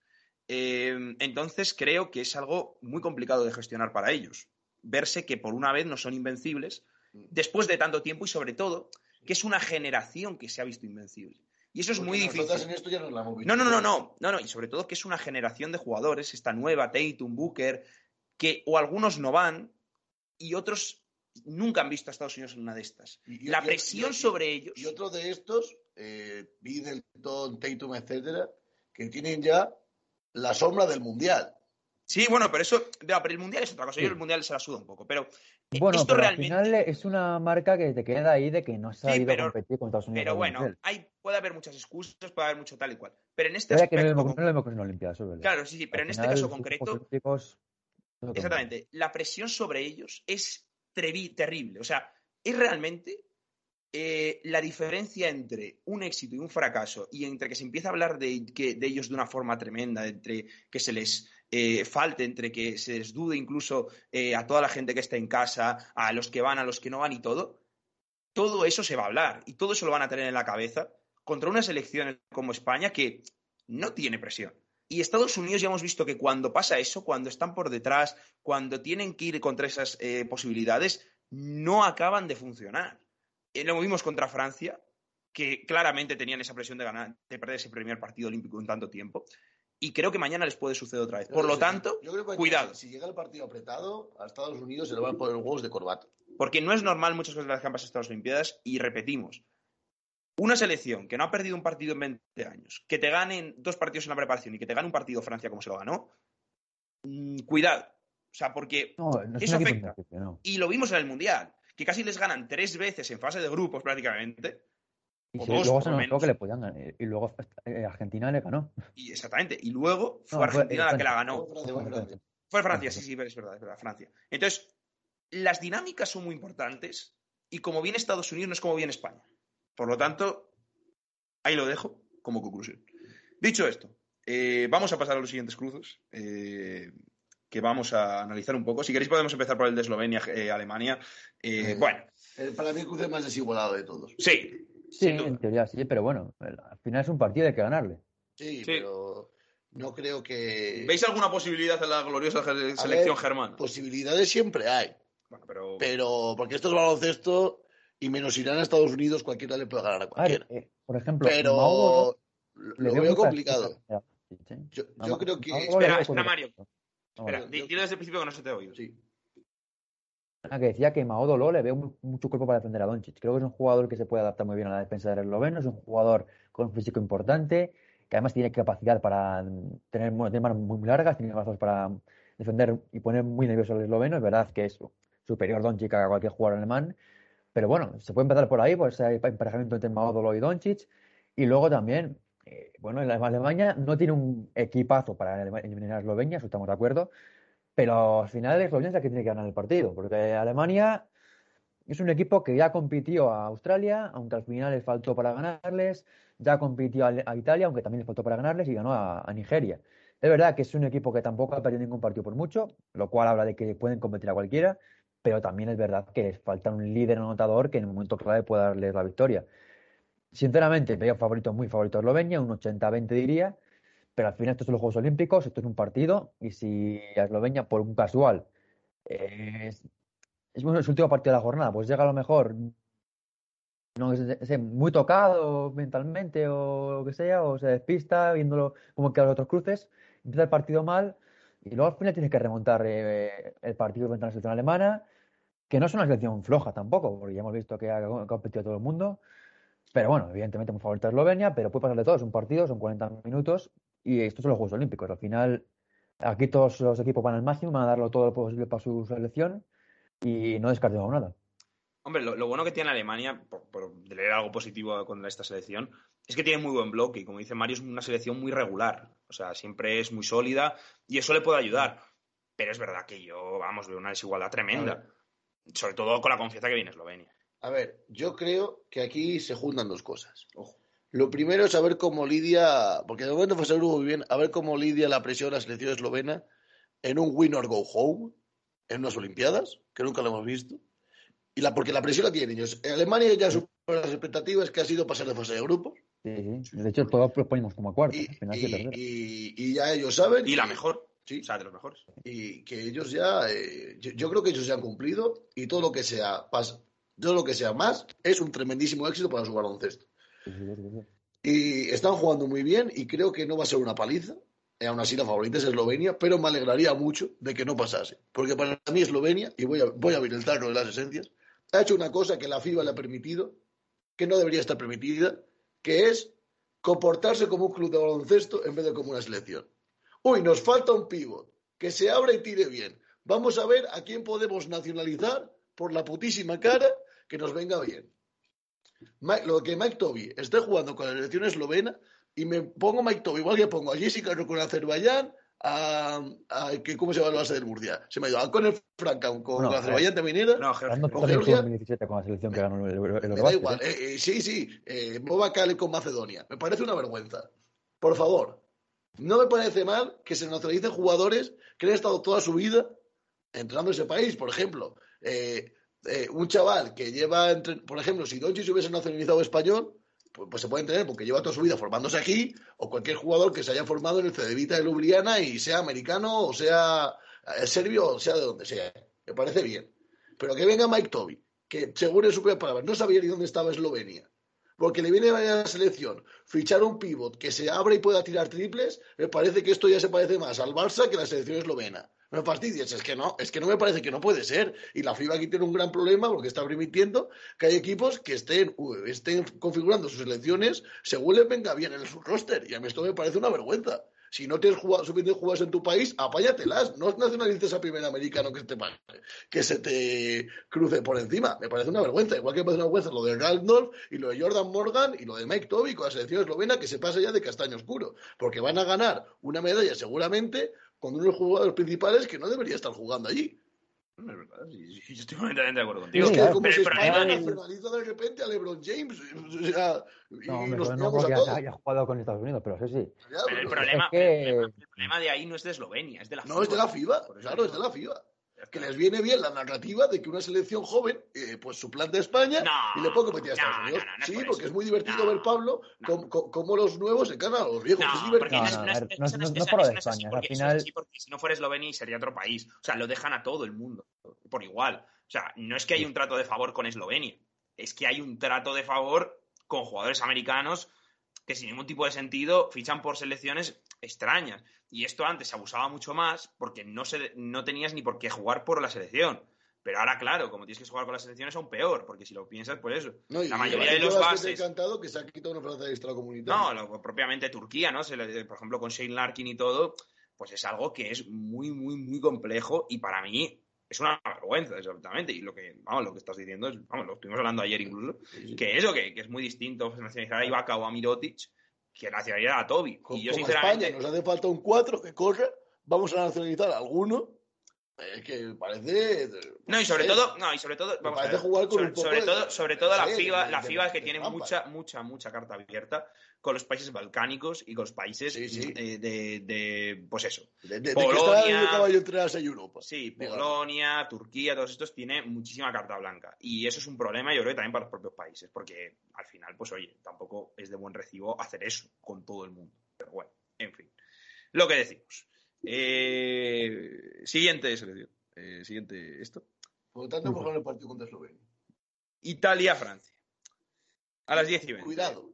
Eh, entonces creo que es algo muy complicado de gestionar para ellos. Verse que por una vez no son invencibles después de tanto tiempo y sobre todo que es una generación que se ha visto invencible. Y eso es Porque muy difícil. en esto ya nos la hemos visto. No, no, no, no, no, no, y sobre todo que es una generación de jugadores, esta nueva, Tatum, Booker, que o algunos no van y otros nunca han visto a Estados Unidos en una de estas. Y- La y- presión y- sobre ellos. Y otro de estos, eh, Middleton, Tatum, etcétera, que tienen ya la sombra del mundial. Sí, bueno, pero eso, pero el mundial es otra cosa. Yo el mundial se la suda un poco, pero Bueno, esto pero realmente. al final es una marca que te queda ahí de que no se ha Sí, ido pero- a competir con Estados Unidos. Pero bueno, hay, puede haber muchas excusas, puede haber mucho tal y cual. Pero en este Vaya que no aspecto. es no lo Olimpiadas, verdad. Claro, sí, sí, pero Al en este caso concreto, Exactamente. La presión sobre ellos es terrible. O sea, es realmente eh, la diferencia entre un éxito y un fracaso y entre que se empieza a hablar de, que, de ellos de una forma tremenda, entre que se les eh, falte, entre que se les dude incluso eh, a toda la gente que está en casa, a los que van, a los que no van y todo, todo eso se va a hablar y todo eso lo van a tener en la cabeza contra una selección como España que no tiene presión. Y Estados Unidos ya hemos visto que cuando pasa eso, cuando están por detrás, cuando tienen que ir contra esas eh, posibilidades, no acaban de funcionar. Eh, lo vimos contra Francia, que claramente tenían esa presión de ganar, de perder ese primer partido olímpico en tanto tiempo. Y creo que mañana les puede suceder otra vez. Por lo tanto, Yo creo que cuidado. Si llega el partido apretado, a Estados Unidos se le van a poner huevos de corbata. Porque no es normal muchas cosas de las pasado en estas Olimpiadas y repetimos. Una selección que no ha perdido un partido en 20 años, que te ganen dos partidos en la preparación y que te gane un partido Francia como se lo ganó, mm, cuidado. O sea, porque. No, no es Eso afecta. no. Y lo vimos en el Mundial, que casi les ganan tres veces en fase de grupos prácticamente. Y sí, dos, luego se menos. que le podían ganar. Y luego eh, Argentina le ganó. Y exactamente. Y luego fue No, fue- Argentina la que la ganó. Fue Francia, sí, sí, es verdad, es verdad, Francia. Entonces, las dinámicas son muy importantes y como viene Estados Unidos no es como viene España. Por lo tanto, ahí lo dejo como conclusión. Dicho esto, eh, vamos a pasar a los siguientes cruzos eh, que vamos a analizar un poco. Si queréis podemos empezar por el de Eslovenia, eh, Alemania. Eh, Eh, bueno, Eh, para mí el cruce más desigualado de todos. sí, Sí, en teoría sí, pero bueno, al final es un partido hay que ganarle. Sí, Sí. pero No creo que. ¿Veis alguna posibilidad en la gloriosa selección ver, germana? Posibilidades siempre hay. Bueno, pero... Pero, porque esto es baloncesto y menos irán a Estados Unidos, cualquiera le puede ganar a cualquiera. eh, por ejemplo, Pero Mauro lo veo complicado. Yo, creo que. Espera, espera, Mario. Espera, dilo desde el principio que no se te ha oído. Sí. Que decía que Maodolo le veo mu- mucho cuerpo para defender a Doncic. Creo que es un jugador que se puede adaptar muy bien a la defensa del esloveno, es un jugador con un físico importante, que además tiene capacidad para mm, tener, bueno, manos muy largas, tiene brazos para defender y poner muy nervioso al esloveno. Es verdad que es superior Doncic a cualquier jugador alemán, pero bueno, se puede empezar por ahí, por ese emparejamiento entre Maodolo y Doncic. Y luego también, eh, bueno, en la- Alemania no tiene un equipazo para eliminar a Eslovenia, eso estamos de acuerdo. Pero al final Eslovenia es la que tiene que ganar el partido, porque Alemania es un equipo que ya compitió a Australia, aunque al final les faltó para ganarles, ya compitió a, Italia, aunque también les faltó para ganarles, y ganó a, Nigeria. Es verdad que es un equipo que tampoco ha perdido ningún partido por mucho, lo cual habla de que pueden competir a cualquiera, pero también es verdad que les falta un líder anotador que en el momento clave pueda darles la victoria. Sinceramente, veo favorito, muy favorito a Eslovenia, un 80-20 diría, pero al final estos son los Juegos Olímpicos, esto es un partido, y si a Eslovenia, por un casual, es, es es el último partido de la jornada, pues llega a lo mejor no sé, muy tocado mentalmente o lo que sea, o se despista viéndolo como que a los otros cruces, empieza el partido mal y luego al final tienes que remontar eh, el partido frente a la selección alemana, que no es una selección floja tampoco, porque ya hemos visto que ha competido todo el mundo, pero bueno, evidentemente muy favorita Eslovenia, pero puede pasar de todo, es un partido, son 40 minutos y estos son los Juegos Olímpicos, al final aquí todos los equipos van al máximo, van a darlo todo lo posible para su selección y no descartemos nada. Hombre, lo, lo bueno que tiene Alemania, por, por leer algo positivo con esta selección, es que tiene muy buen bloque y como dice Mario, es una selección muy regular. O sea, siempre es muy sólida y eso le puede ayudar. Pero es verdad que yo, vamos, veo una desigualdad tremenda. Sobre todo con la confianza que viene Eslovenia. A ver, yo creo que aquí se juntan dos cosas. Ojo. Lo primero es saber cómo lidia, porque de momento fue seguro muy bien, a ver cómo lidia la presión la selección eslovena en un win or go home, en unas Olimpiadas, que nunca lo hemos visto. Y la, porque la presión la tienen ellos. En Alemania ya superó las expectativas que ha sido pasar de fase de grupos. Sí, sí. De hecho, todos los ponemos como cuarto. Y, y- tercero. y- y ya ellos saben. Y la que- mejor. Sí. O sea, de los mejores. y que ellos ya, eh, yo, yo creo que ellos ya han cumplido y todo lo que sea pas- todo lo que sea más es un tremendísimo éxito para su baloncesto. Y están jugando muy bien y creo que no va a ser una paliza. Eh, aún así la favorita es Eslovenia, pero me alegraría mucho de que no pasase. Porque para mí Eslovenia, y voy a, voy a abrir el tarro de las esencias, ha hecho una cosa que la FIBA le ha permitido, que no debería estar permitida, que es comportarse como un club de baloncesto en vez de como una selección. Uy, nos falta un pívot, que se abra y tire bien. Vamos a ver a quién podemos nacionalizar por la putísima cara que nos venga bien. Mike- lo que Mike Toby esté jugando con la selección eslovena y me pongo Mike Toby, igual que pongo a Jessica con Azerbaiyán, a, a- que, ¿cómo se llama la base del Murcia? Se me ha ido, a Conor Franca con, con Bueno, Azerbaiyán también era. No, Con Georgia- en 2017 con la selección que ganó el, el, el me da igual, ¿eh? eh, eh, sí, sí, eh, Boba Kale con Macedonia. Me parece una vergüenza. Por favor, no me parece mal que se nacionalicen jugadores que han estado toda su vida entrando en ese país. Por ejemplo, eh, eh, un chaval que lleva, entre- por ejemplo, si Doncic se hubiese nacionalizado español, pues, pues se puede entender porque lleva toda su vida formándose aquí, o cualquier jugador que se haya formado en el Cedevita de Ljubljana y sea americano, o sea eh, serbio, o sea de donde sea. Me parece bien. Pero que venga Mike Toby, que según en su propia palabra no sabía ni dónde estaba Eslovenia, porque le viene a la selección fichar un pivot que se abra y pueda tirar triples, me parece que esto ya se parece más al Barça que a la selección eslovena. Me fastidies, es que no, es que no me parece que no puede ser. Y la FIBA aquí tiene un gran problema porque está permitiendo que hay equipos que estén, estén configurando sus selecciones según les venga bien en su roster. Y a mí esto me parece una vergüenza. Si no tienes jugado, suficientes jugadores en tu país, apáñatelas. No nacionalices a primer americano que, te, que se te cruce por encima. Me parece una vergüenza. Igual que me parece una vergüenza lo de Randolph y lo de Jordan Morgan y lo de Mike Toby con la selección eslovena que se pasa ya de castaño oscuro. Porque van a ganar una medalla seguramente con unos jugadores principales que no debería estar jugando allí. No es verdad. sí, sí, yo estoy completamente de acuerdo contigo. es que claro. como Pero es- nacionaliza de repente a LeBron James. O sea, y No, hombre, nos pero no porque a haya, haya jugado con Estados Unidos, pero sí, sí. Pero el problema, Es que- el problema- el problema de ahí no es de Eslovenia, es de la No, es de la FIBA. Claro, es de la FIBA. Que les viene bien la narrativa de que una selección joven, eh, pues suplante a España y le puede competir a Estados no, Unidos. no, no es sí, por porque eso. es muy divertido No, ver, Pablo, no. cómo, los nuevos se ganan a los viejos. es No, divertido. No, no, no, no, a ver, eso no es- es por lo de España, porque final- así, porque si no fuera Eslovenia sería otro país. O sea, lo dejan a todo el mundo, por igual. O sea, no es que hay un trato de favor con Eslovenia, es que hay un trato de favor con jugadores americanos que sin ningún tipo de sentido fichan por selecciones extrañas. Y esto antes se abusaba mucho más porque no, se, no tenías ni por qué jugar por la selección. Pero ahora, claro, como tienes que jugar con las selecciones, aún peor, porque si lo piensas, pues eso. No, la mayoría de los bases. encantado que se ha quitado una plaza extracomunitaria. No, lo- propiamente Turquía, ¿no? Se le- por ejemplo, con Shane Larkin y todo, pues es algo que es muy, muy, muy complejo y para mí es una vergüenza, absolutamente. Y lo que, vamos, lo que estás diciendo es, vamos, lo estuvimos hablando ayer incluso, Sí, sí. que eso, que, que es muy distinto nacionalizar a Ibaka o a Mirotic que nacionalizar a Toby. Y yo, sinceramente, España nos hace falta un 4 que corra, vamos a nacionalizar a alguno. Es que parece. No, y sobre sí, todo, no, y sobre todo, vamos a parece ver, jugar con sobre, un poco sobre de- todo, sobre todo la FIBA, la FIBA es que tiene mucha, mucha, mucha carta abierta con los países balcánicos y con los países Sí, sí. eh, de, de, pues eso, De, de- Polonia. caballo entre Europa. Sí, Digamos. Polonia, Turquía, todos estos tienen muchísima carta blanca. Y eso es un problema, yo creo que también para los propios países, porque al final, pues oye, tampoco es de buen recibo hacer eso con todo el mundo. Pero bueno, en fin. Lo que decimos. Eh, siguiente selección. Eh, siguiente esto. Por lo tanto, ganado el partido contra Eslovenia. Italia-Francia. A las 10 y 20. Cuidado,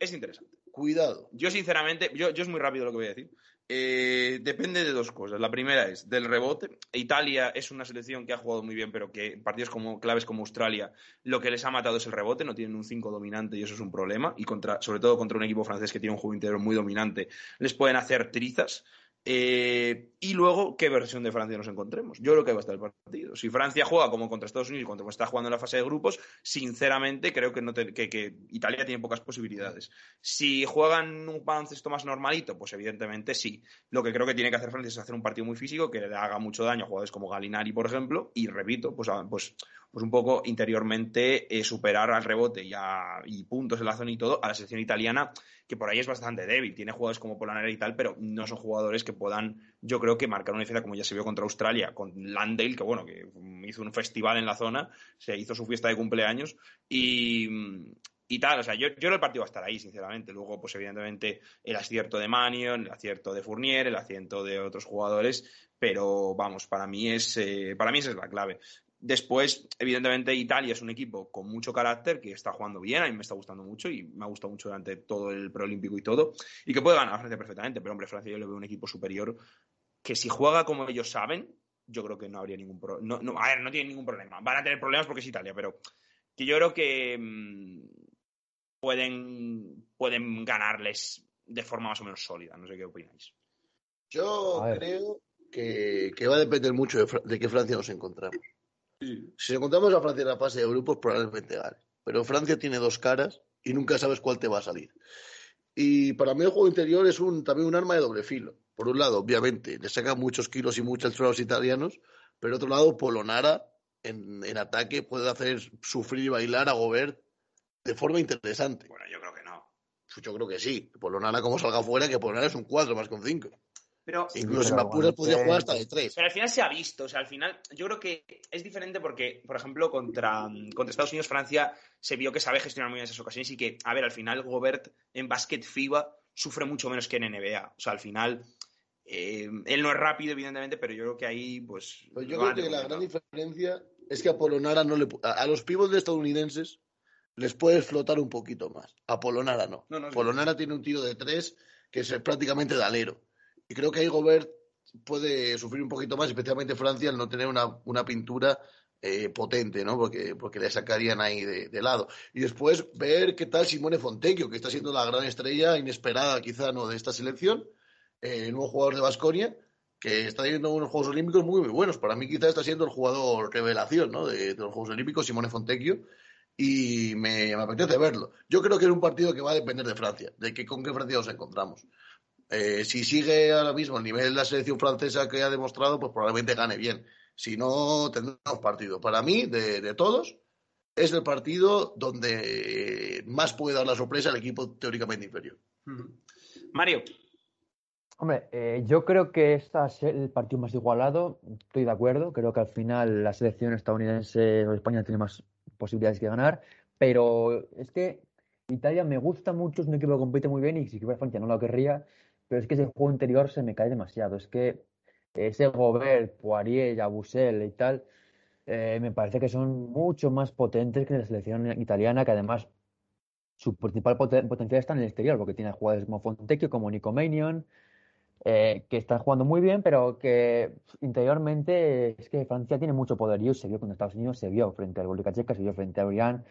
Es interesante. cuidado. Yo, sinceramente, yo, yo es muy rápido lo que voy a decir. Eh, depende de dos cosas. La primera es del rebote. Italia es una selección que ha jugado muy bien, pero que en partidos como claves como Australia lo que les ha matado es el rebote. No tienen un 5 dominante y eso es un problema. Y contra, sobre todo contra un equipo francés que tiene un juego interior muy dominante, les pueden hacer trizas. Eh, y luego, ¿qué versión de Francia nos encontremos? Yo creo que va a estar el partido. Si Francia juega como contra Estados Unidos, como está jugando en la fase de grupos, sinceramente creo que, que, Italia tiene pocas posibilidades. Si juegan un baloncesto más normalito, pues evidentemente sí. Lo que creo que tiene que hacer Francia es hacer un partido muy físico que le haga mucho daño a jugadores como Galinari, por ejemplo, y repito, pues, pues, pues un poco interiormente eh, superar al rebote y, a- y puntos en la zona y todo a la selección italiana, que por ahí es bastante débil. Tiene jugadores como Polanera y tal, pero no son jugadores que puedan, yo creo que marcar una diferencia como ya se vio contra Australia, con Landale, que bueno, que hizo un festival en la zona, se hizo su fiesta de cumpleaños y, y tal. O sea, yo, yo creo el partido va a estar ahí, sinceramente. Luego, pues evidentemente, el acierto de Manion, el acierto de Fournier, el acierto de otros jugadores, pero vamos, para mí es, eh, para mí esa es la clave. Después, evidentemente, Italia es un equipo con mucho carácter, que está jugando bien, a mí me está gustando mucho y me ha gustado mucho durante todo el preolímpico y todo, y que puede ganar a Francia perfectamente, pero hombre, Francia yo le veo un equipo superior que si juega como ellos saben, yo creo que no habría ningún problema. No, no, a ver, no tienen ningún problema. Van a tener problemas porque es Italia, pero que yo creo que mm, pueden, pueden ganarles de forma más o menos sólida. No sé qué opináis. Yo creo que, que va a depender mucho de qué Francia nos encontramos. Si nos encontramos a Francia en la fase de grupos, probablemente gane. Pero Francia tiene dos caras y nunca sabes cuál te va a salir. Y para mí el juego interior es un, también un arma de doble filo. Por un lado, obviamente, le saca muchos kilos y mucha altura a los italianos, pero otro lado, Polonara en, en ataque puede hacer sufrir y bailar a Gobert de forma interesante. Bueno, yo creo que no. Pues yo creo que sí. Polonara como salga fuera, que Polonara es un 4 más con 5. Pero, Incluso pero apuras bueno, podría jugar hasta de 3. pero al final se ha visto. O sea, al final, yo creo que es diferente porque, por ejemplo, contra, contra Estados Unidos, Francia se vio que sabe gestionar muy bien esas ocasiones y que, a ver, al final, Gobert en básquet FIBA sufre mucho menos que en NBA. O sea, al final, eh, él no es rápido, evidentemente, pero yo creo que ahí, pues. Pues yo creo que la gran diferencia es que a Polonara no le a, a los pibos de estadounidenses les puedes flotar un poquito más. A Polonara no. No, no, sí. Polonara tiene un tiro de tres que es prácticamente de alero. Y creo que ahí Gobert puede sufrir un poquito más, especialmente Francia, al no tener una, una pintura eh, potente, ¿no? Porque, porque le sacarían ahí de, lado. Y después ver qué tal Simone Fontecchio, que está siendo la gran estrella inesperada quizá no de esta selección, eh, nuevo jugador de Basconia, que está teniendo unos Juegos Olímpicos muy, muy buenos. Para mí quizás está siendo el jugador revelación ¿no? de, de los Juegos Olímpicos, Simone Fontecchio, y me, me apetece verlo. Yo creo que es un partido que va a depender de Francia, de que, con qué Francia nos encontramos. Eh, si sigue ahora mismo el nivel de la selección francesa que ha demostrado, pues probablemente gane bien. Si no, tendremos partido. Para mí, de, de todos, es el partido donde más puede dar la sorpresa al equipo teóricamente inferior. Mario, Hombre, eh, yo creo que este es el partido más igualado, estoy de acuerdo, creo que al final la selección estadounidense o España tiene más posibilidades que ganar, pero es que Italia me gusta mucho, es un equipo que compite muy bien y si fuera Francia no lo querría, pero es que ese juego interior se me cae demasiado, es que ese Gobert, Poirier, Yabusel y tal, eh, me parece que son mucho más potentes que la selección italiana, que además su principal potencial está en el exterior, porque tiene jugadores como Fontecchio, como Nico Manion, eh, que están jugando muy bien, pero que interiormente es que Francia tiene mucho poderío, se vio con Estados Unidos, se vio frente al República Checa, se vio frente a Irán,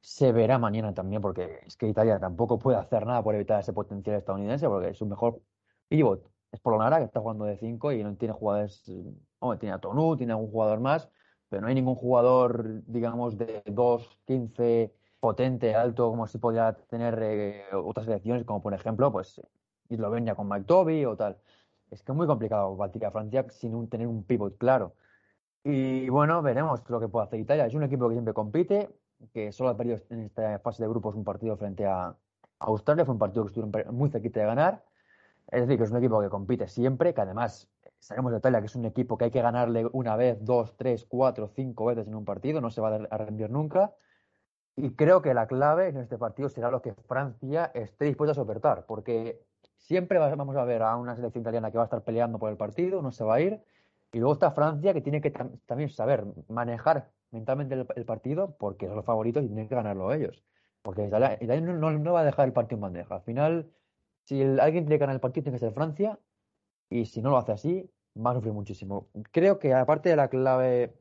se verá mañana también, porque es que Italia tampoco puede hacer nada por evitar ese potencial estadounidense, porque su mejor pivot es Polonara, que está jugando de 5 y no tiene jugadores, hombre, tiene a Tonu, tiene algún jugador más, pero no hay ningún jugador, digamos, de 2, 15 potente, alto, como si podía tener eh, otras selecciones, como por ejemplo, pues Eslovenia con Mike Toby o tal. Es que es muy complicado batir a Francia sin tener un pivot claro. Y bueno, veremos lo que puede hacer Italia. Es un equipo que siempre compite, que solo ha perdido en esta fase de grupos un partido frente a Australia. Fue un partido que estuvieron muy cerquita de ganar. Es decir, que es un equipo que compite siempre, que además sabemos de Italia que es un equipo que hay que ganarle una vez, dos, tres, cuatro, cinco veces en un partido, no se va a rendir nunca. Y creo que la clave en este partido será lo que Francia esté dispuesta a soportar, porque siempre vamos a ver a una selección italiana que va a estar peleando por el partido, no se va a ir. Y luego está Francia que tiene que también saber manejar mentalmente el, partido porque son los favoritos y tienen que ganarlo ellos. Porque Italia, no, va a dejar el partido en bandeja. Al final, si alguien tiene que ganar el partido, tiene que ser Francia. Y si no lo hace así, va a sufrir muchísimo. Creo que aparte de la clave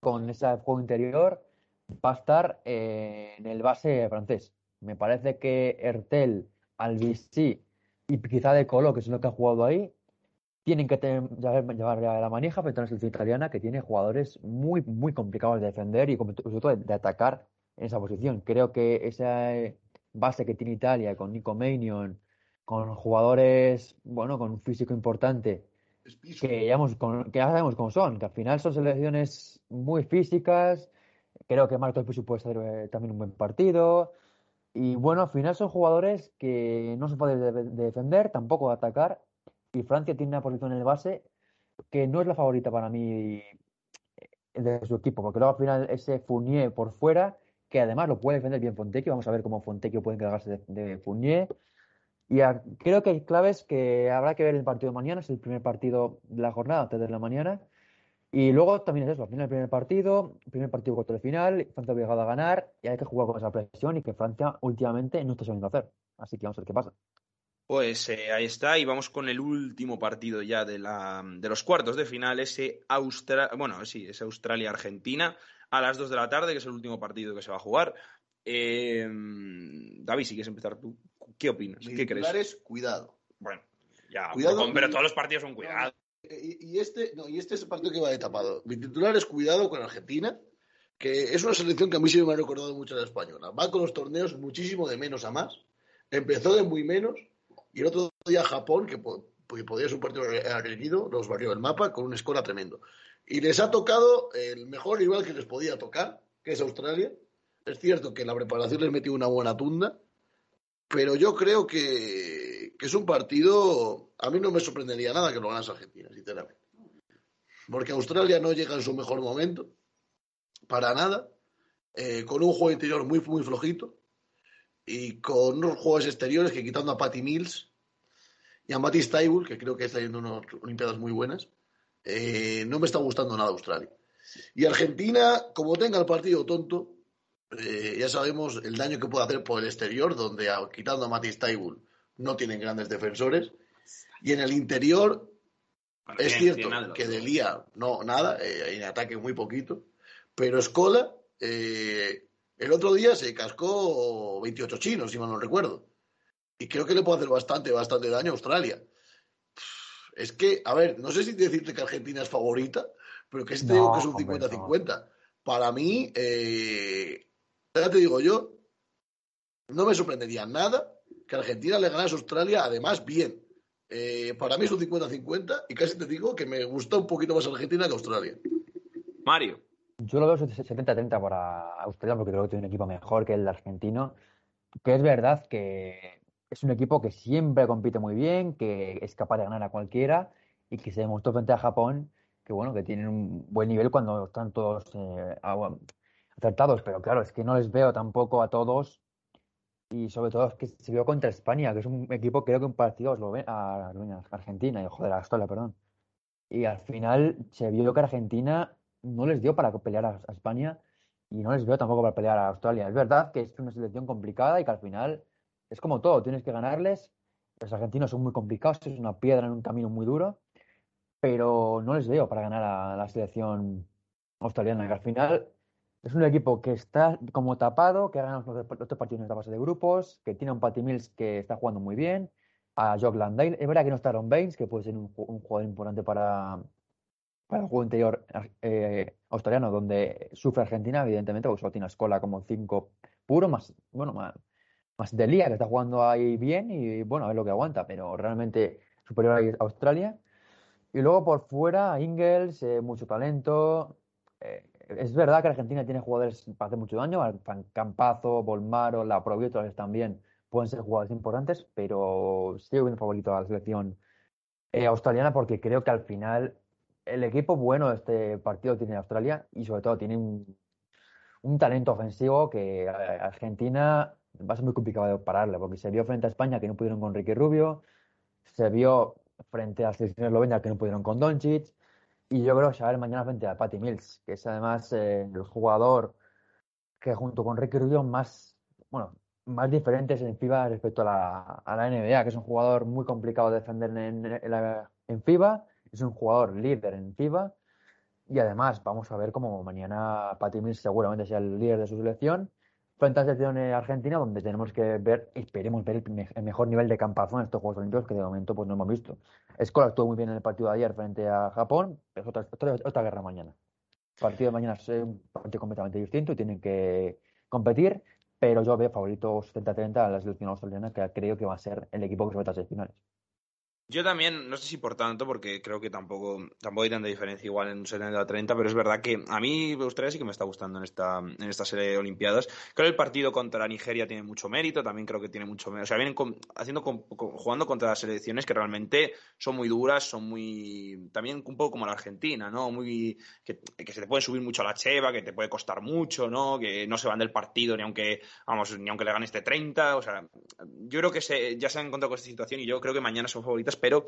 con ese juego interior, va a estar eh, en el base francés. Me parece que Ertel, Albisi y quizá De Colo, que es lo que ha jugado ahí, tienen que llevar, la manija frente a una selección italiana que tiene jugadores muy, muy complicados de defender y sobre todo de, atacar en esa posición. Creo que esa eh, base que tiene Italia con Nico Manion, con jugadores, bueno, con un físico importante, que ya, que ya sabemos cómo son, que al final son selecciones muy físicas. Creo que Marcos Pisu puede hacer eh, también un buen partido. Y bueno, al final son jugadores que no se pueden defender, tampoco atacar. Y Francia tiene una posición en el base que no es la favorita para mí eh, de su equipo, porque luego al final ese Fournier por fuera, que además lo puede defender bien Fontecchio, vamos a ver cómo Fontecchio puede encargarse de, Fournier. Y creo que hay claves que habrá que ver el partido de mañana, es el primer partido de la jornada, antes de la mañana. Y luego también es eso, al final el primer partido, primer partido cuarto de final, Francia obligada a ganar y hay que jugar con esa presión y que Francia últimamente no está sabiendo hacer. Así que vamos a ver qué pasa. Pues eh, ahí está, y vamos con el último partido ya de, la, de los cuartos de final, ese, Austra bueno, sí, ese Australia-Argentina a las 2 de la tarde, que es el último partido que se va a jugar. Eh, David, si quieres empezar tú, ¿qué opinas? ¿Qué crees? cuidado. Bueno, ya, cuidado, pero todos los partidos son cuidado. Y, este, no, y este es el partido que va de tapado. Mi titular es cuidado con Argentina, que es una selección que a mí sí me ha recordado mucho a la española. Va con los torneos muchísimo de menos a más. Empezó de muy menos y el otro día Japón, que, podía ser un partido agredido, los barrió el mapa con una escuela tremendo. Y les ha tocado el mejor rival que les podía tocar, que es Australia. Es cierto que la preparación les metió una buena tunda, pero yo creo que, es un partido. A mí no me sorprendería nada que lo ganase Argentina, sinceramente. Porque Australia no llega en su mejor momento, para nada, eh, con un juego interior muy, muy flojito y con unos juegos exteriores que quitando a Patty Mills y a Matisse Taibul, que creo que está yendo unas Olimpiadas muy buenas, eh, no me está gustando nada Australia. Y Argentina, como tenga el partido tonto, eh, ya sabemos el daño que puede hacer por el exterior, donde quitando a Matis Taibul no tienen grandes defensores. Y en el interior es cierto que de Lía no nada, eh, en ataque muy poquito, pero Escola eh, el otro día se cascó 28 chinos, si mal no recuerdo. Y creo que le puede hacer bastante, bastante daño a Australia. Es que, a ver, no sé si decirte que Argentina es favorita, pero que este que es un 50-50. Para mí, eh, ya te digo yo, no me sorprendería nada que Argentina le ganase a Australia, además bien. Eh, para mí es un 50-50 y casi te digo que me gusta un poquito más Argentina que Australia. Mario. Yo lo veo 70-30 para Australia porque creo que tiene un equipo mejor que el argentino. Que es verdad que es un equipo que siempre compite muy bien, que es capaz de ganar a cualquiera y que se demostró frente a Japón que bueno, que tienen un buen nivel cuando están todos eh, acertados, pero claro, es que no les veo tampoco a todos y sobre todo es que se vio contra España, que es un equipo creo que un partido a Argentina, y joder, a Australia, perdón. Y al final se vio que Argentina no les dio para pelear a, España y no les veo tampoco para pelear a Australia. Es verdad que es una selección complicada y que al final es como todo, tienes que ganarles. Los argentinos son muy complicados, es una piedra en un camino muy duro, pero no les veo para ganar a la selección australiana, que al final es un equipo que está como tapado, que ha ganado los otros partidos en la fase de grupos, que tiene a un Patty Mills que está jugando muy bien, a Jock Landale. Es verdad que no está Aaron Baines, que puede ser un, jugador importante para, para el juego interior eh, australiano, donde sufre Argentina, evidentemente, porque solo tiene a Escola como cinco puro, más, bueno, más, más Delia, que está jugando ahí bien y bueno, a ver lo que aguanta, pero realmente superior a Australia. Y luego por fuera, Ingles, eh, mucho talento. Eh, es verdad que Argentina tiene jugadores para hacer mucho daño, Campazo, Bolmaro, La Provieto también pueden ser jugadores importantes, pero sigo viendo favorito a la selección eh, australiana porque creo que al final el equipo bueno de este partido tiene Australia y sobre todo tiene un, talento ofensivo que eh, Argentina va a ser muy complicado de pararle porque se vio frente a España que no pudieron con Ricky Rubio, se vio frente a la selección eslovena que no pudieron con Doncic y yo creo que se va a ver mañana frente a Patty Mills, que es además eh, el jugador que junto con Ricky Rubio más, bueno, más diferentes en FIBA respecto a la, la NBA, que es un jugador muy complicado de defender en, en, FIBA, es un jugador líder en FIBA y además vamos a ver cómo mañana Patty Mills seguramente sea el líder de su selección frente a la selección argentina donde tenemos que ver, esperemos ver el, mejor nivel de campazo en estos Juegos Olímpicos que de momento pues no hemos visto. Escola estuvo muy bien en el partido de ayer frente a Japón, es otra, otra, guerra mañana. El partido de mañana es un partido completamente distinto y tienen que competir pero yo veo favorito 70-30 a la selección australiana, que creo que va a ser el equipo que se meta a seis finales. Yo también, no sé si por tanto, porque creo que tampoco, tampoco hay tanta diferencia igual en un 70 a 30, pero es verdad que a mí Australia sí que me está gustando en esta, en esta serie de Olimpiadas. Creo que el partido contra Nigeria tiene mucho mérito, también creo que tiene mucho mérito. O sea, vienen haciendo, jugando contra las selecciones que realmente son muy duras, son muy. También un poco como la Argentina, ¿no? Muy. que, se te puede subir mucho a la cheva, que te puede costar mucho, ¿no? Que no se van del partido ni aunque, vamos, ni aunque le ganes de 30. O sea, yo creo que se, ya se han encontrado con esta situación y yo creo que mañana son favoritas pero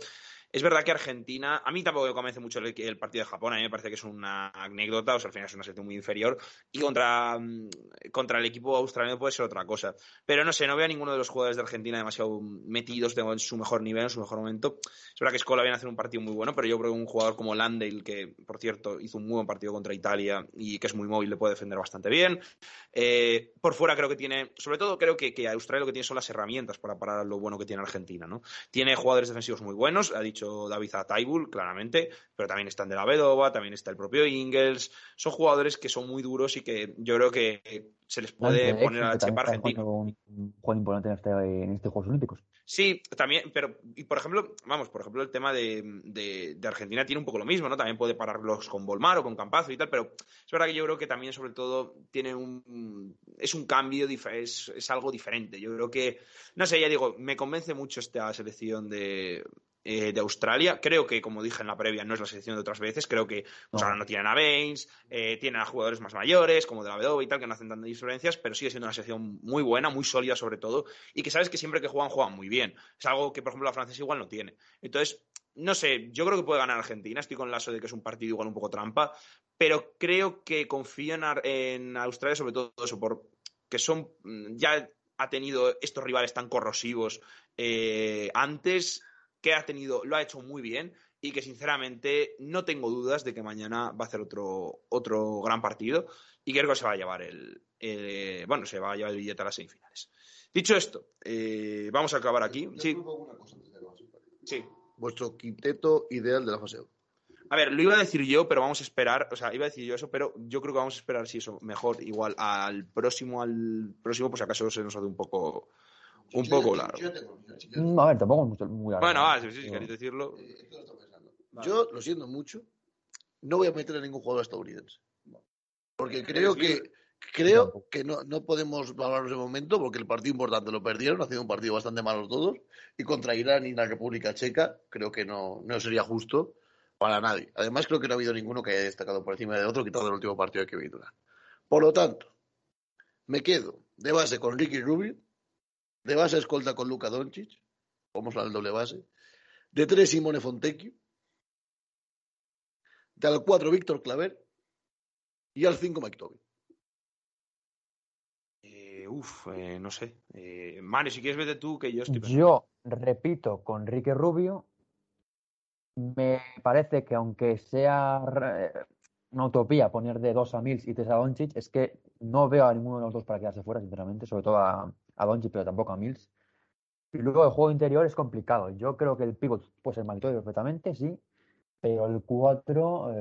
es verdad que Argentina, a mí tampoco me convence mucho el, partido de Japón, a mí me parece que es una anécdota, o sea, al final es una selección muy inferior, y contra, mm, contra el equipo australiano puede ser otra cosa. Pero no sé, no veo a ninguno de los jugadores de Argentina demasiado metidos en su mejor nivel, en su mejor momento. Es verdad que Escola viene a hacer un partido muy bueno, pero yo creo que un jugador como Landale, que por cierto hizo un muy buen partido contra Italia y que es muy móvil, le puede defender bastante bien. Eh, por fuera creo que tiene, sobre todo creo que, que Australia lo que tiene son las herramientas para parar lo bueno que tiene Argentina, ¿no? Tiene jugadores defensivos muy buenos, ha dicho David Ataibul, claramente, pero también están de la Vedova, también está el propio Ingles. Son jugadores que son muy duros y que yo creo que se les puede poner a chepa argentino. Un, juego importante en este, en estos Juegos Olímpicos. Sí, también, pero, y por ejemplo, vamos, por ejemplo, el tema de, de, Argentina tiene un poco lo mismo, ¿no? También puede pararlos con Volmar o con Campazo y tal, pero es verdad que yo creo que también, sobre todo, tiene un. Es un cambio, es, es algo diferente. Yo creo que, no sé, ya digo, me convence mucho esta selección de, eh, de Australia. Creo que, como dije en la previa, no es la selección de otras veces. Creo que pues, ahora no tienen a Baines, eh, tienen a jugadores más mayores, como de la Bedoba y tal, que no hacen tantas diferencias, pero sigue siendo una selección muy buena, muy sólida sobre todo, y que sabes que siempre que juegan, juegan muy bien. Es algo que, por ejemplo, la francesa igual no tiene. Entonces, no sé, yo creo que puede ganar Argentina. Estoy con el lazo de que es un partido igual un poco trampa, pero creo que confío en, Australia sobre todo eso, por que son mm, ya ha tenido estos rivales tan corrosivos eh, antes que ha tenido, lo ha hecho muy bien y que sinceramente no tengo dudas de que mañana va a hacer otro, otro gran partido y creo que se va a llevar el, bueno, se va a llevar el billete a las semifinales. Dicho esto, eh, vamos a acabar aquí. Sí. sí. Vuestro quinteto ideal de la fase A ver, lo iba a decir yo, pero vamos a esperar, o sea, iba a decir yo eso, pero yo creo que vamos a esperar si eso mejor, igual al próximo, al próximo, pues acaso se nos hace un poco un poco largo. a ver, tampoco es muy largo. Bueno, si, si, queréis decirlo. Yo, lo siento mucho, no voy a meter a ningún jugador estadounidense. Porque creo que, Creo que no, no podemos hablar de momento porque el partido importante lo perdieron, ha sido un partido bastante malo todos. Y contra Irán y la República Checa, creo que no, no sería justo para nadie. Además, creo que no ha habido ninguno que haya destacado por encima de otro, quitado el último partido de Kevin Durant. Por lo tanto, me quedo de base con Ricky Rubio, de base escolta con Luka Doncic, vamos a la doble base, de tres Simone Fontecchio, de al cuatro Víctor Claver y al cinco Mike Tobin. Eh, uf, eh, no sé. Eh, Mario, si quieres vete tú, que yo estoy pensando. Yo repito con Ricky Rubio. Me parece que aunque sea eh, una utopía poner de dos a Mills y tres a Doncic, es que no veo a ninguno de los dos para quedarse fuera, sinceramente, sobre todo a, a Doncic, pero tampoco a Mills. Y luego el juego interior es complicado. Yo creo que el pivot puede ser Tobin perfectamente, sí, pero el 4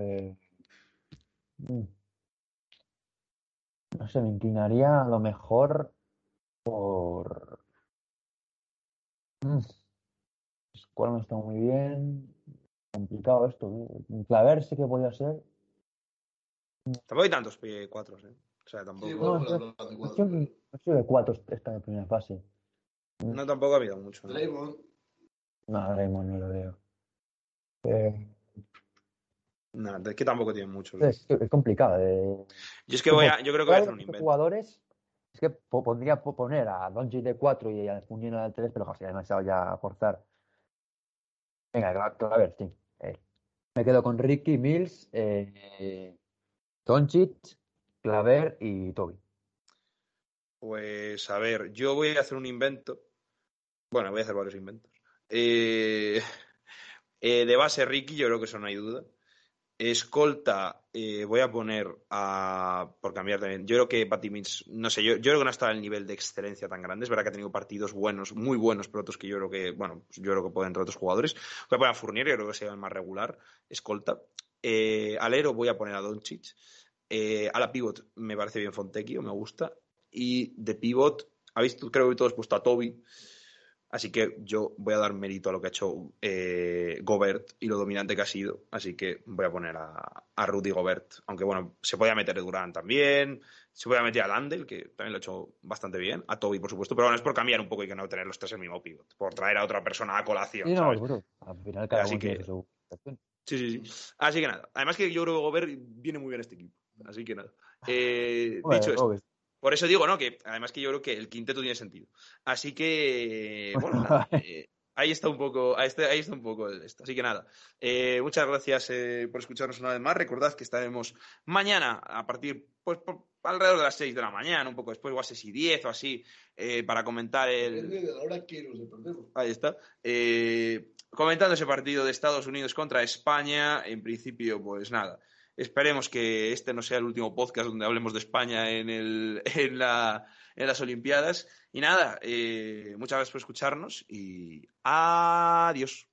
no sé, me inclinaría a lo mejor por. Mm. Escuela no está muy bien. Complicado esto. ¿eh? Claver sí que podía ser. Tampoco hay tantos eh, cuatro, ¿eh? O sea, tampoco. Sí, No, bueno, no sé de cuatro está en primera fase. No, tampoco ha habido mucho. ¿no? Draymond, No, Raymond no lo veo. Eh, No, es que tampoco tienen mucho. es, es complicado. eh. Yo es que voy a, yo creo que voy a hacer un invento. jugadores es que po- pondría po- poner a Doncic de 4 y a Muñino de 3, pero joder, sería demasiado ya forzar. Venga, Cla- Claver, sí. Eh, me quedo con Ricky, Mills, eh, Doncic, Claver y Toby. Pues a ver, yo voy a hacer un invento. Bueno, voy a hacer varios inventos. Eh, eh, de base Ricky, yo creo que eso no hay duda. Escolta, eh, voy a poner a. Por cambiar también. Yo creo que Patty Mills, no sé, yo, creo que no está al nivel de excelencia tan grande. Es verdad que ha tenido partidos buenos, muy buenos, pero otros que yo creo que, bueno, yo creo que pueden entrar otros jugadores. Voy a poner a Fournier, yo creo que sea el más regular. Escolta. Alero voy a poner a Doncic. A la pivot me parece bien Fontecchio, me gusta. Y de pivot, habéis, creo que todos puesto a Toby. Así que yo voy a dar mérito a lo que ha hecho eh, Gobert y lo dominante que ha sido. Así que voy a poner a, a Rudy Gobert. Aunque bueno, se podía meter Durant también. Se podía meter a Landel, que también lo ha hecho bastante bien. A Toby, por supuesto. Pero bueno, es por cambiar un poco y que no tener los tres el mismo pivot. Por traer a otra persona a colación. Sí, no, ¿sabes? seguro. Al final cada Así que- su. Sí, sí, sí. Así que nada. Además que yo creo que Gobert viene muy bien a este equipo. Así que nada. Eh, dicho esto, obvio. Por eso digo, ¿no? Que además que yo creo que el quinteto tiene sentido. Así que, bueno, nada, [laughs] eh, ahí está un poco, ahí está, ahí está un poco el esto. Así que nada, eh, muchas gracias eh, por escucharnos una vez más. Recordad que estaremos mañana a partir, pues, por- alrededor de las 6 de la mañana, un poco después, o a 6 y 10 o así, eh, para comentar el, depende de la hora que nos perdemos. Ahí está. Eh, comentando ese partido de Estados Unidos contra España, en principio, pues nada. Esperemos que este no sea el último podcast donde hablemos de España en, el, [laughs] en, la, en las Olimpiadas. Y nada, eh, muchas gracias por escucharnos y adiós.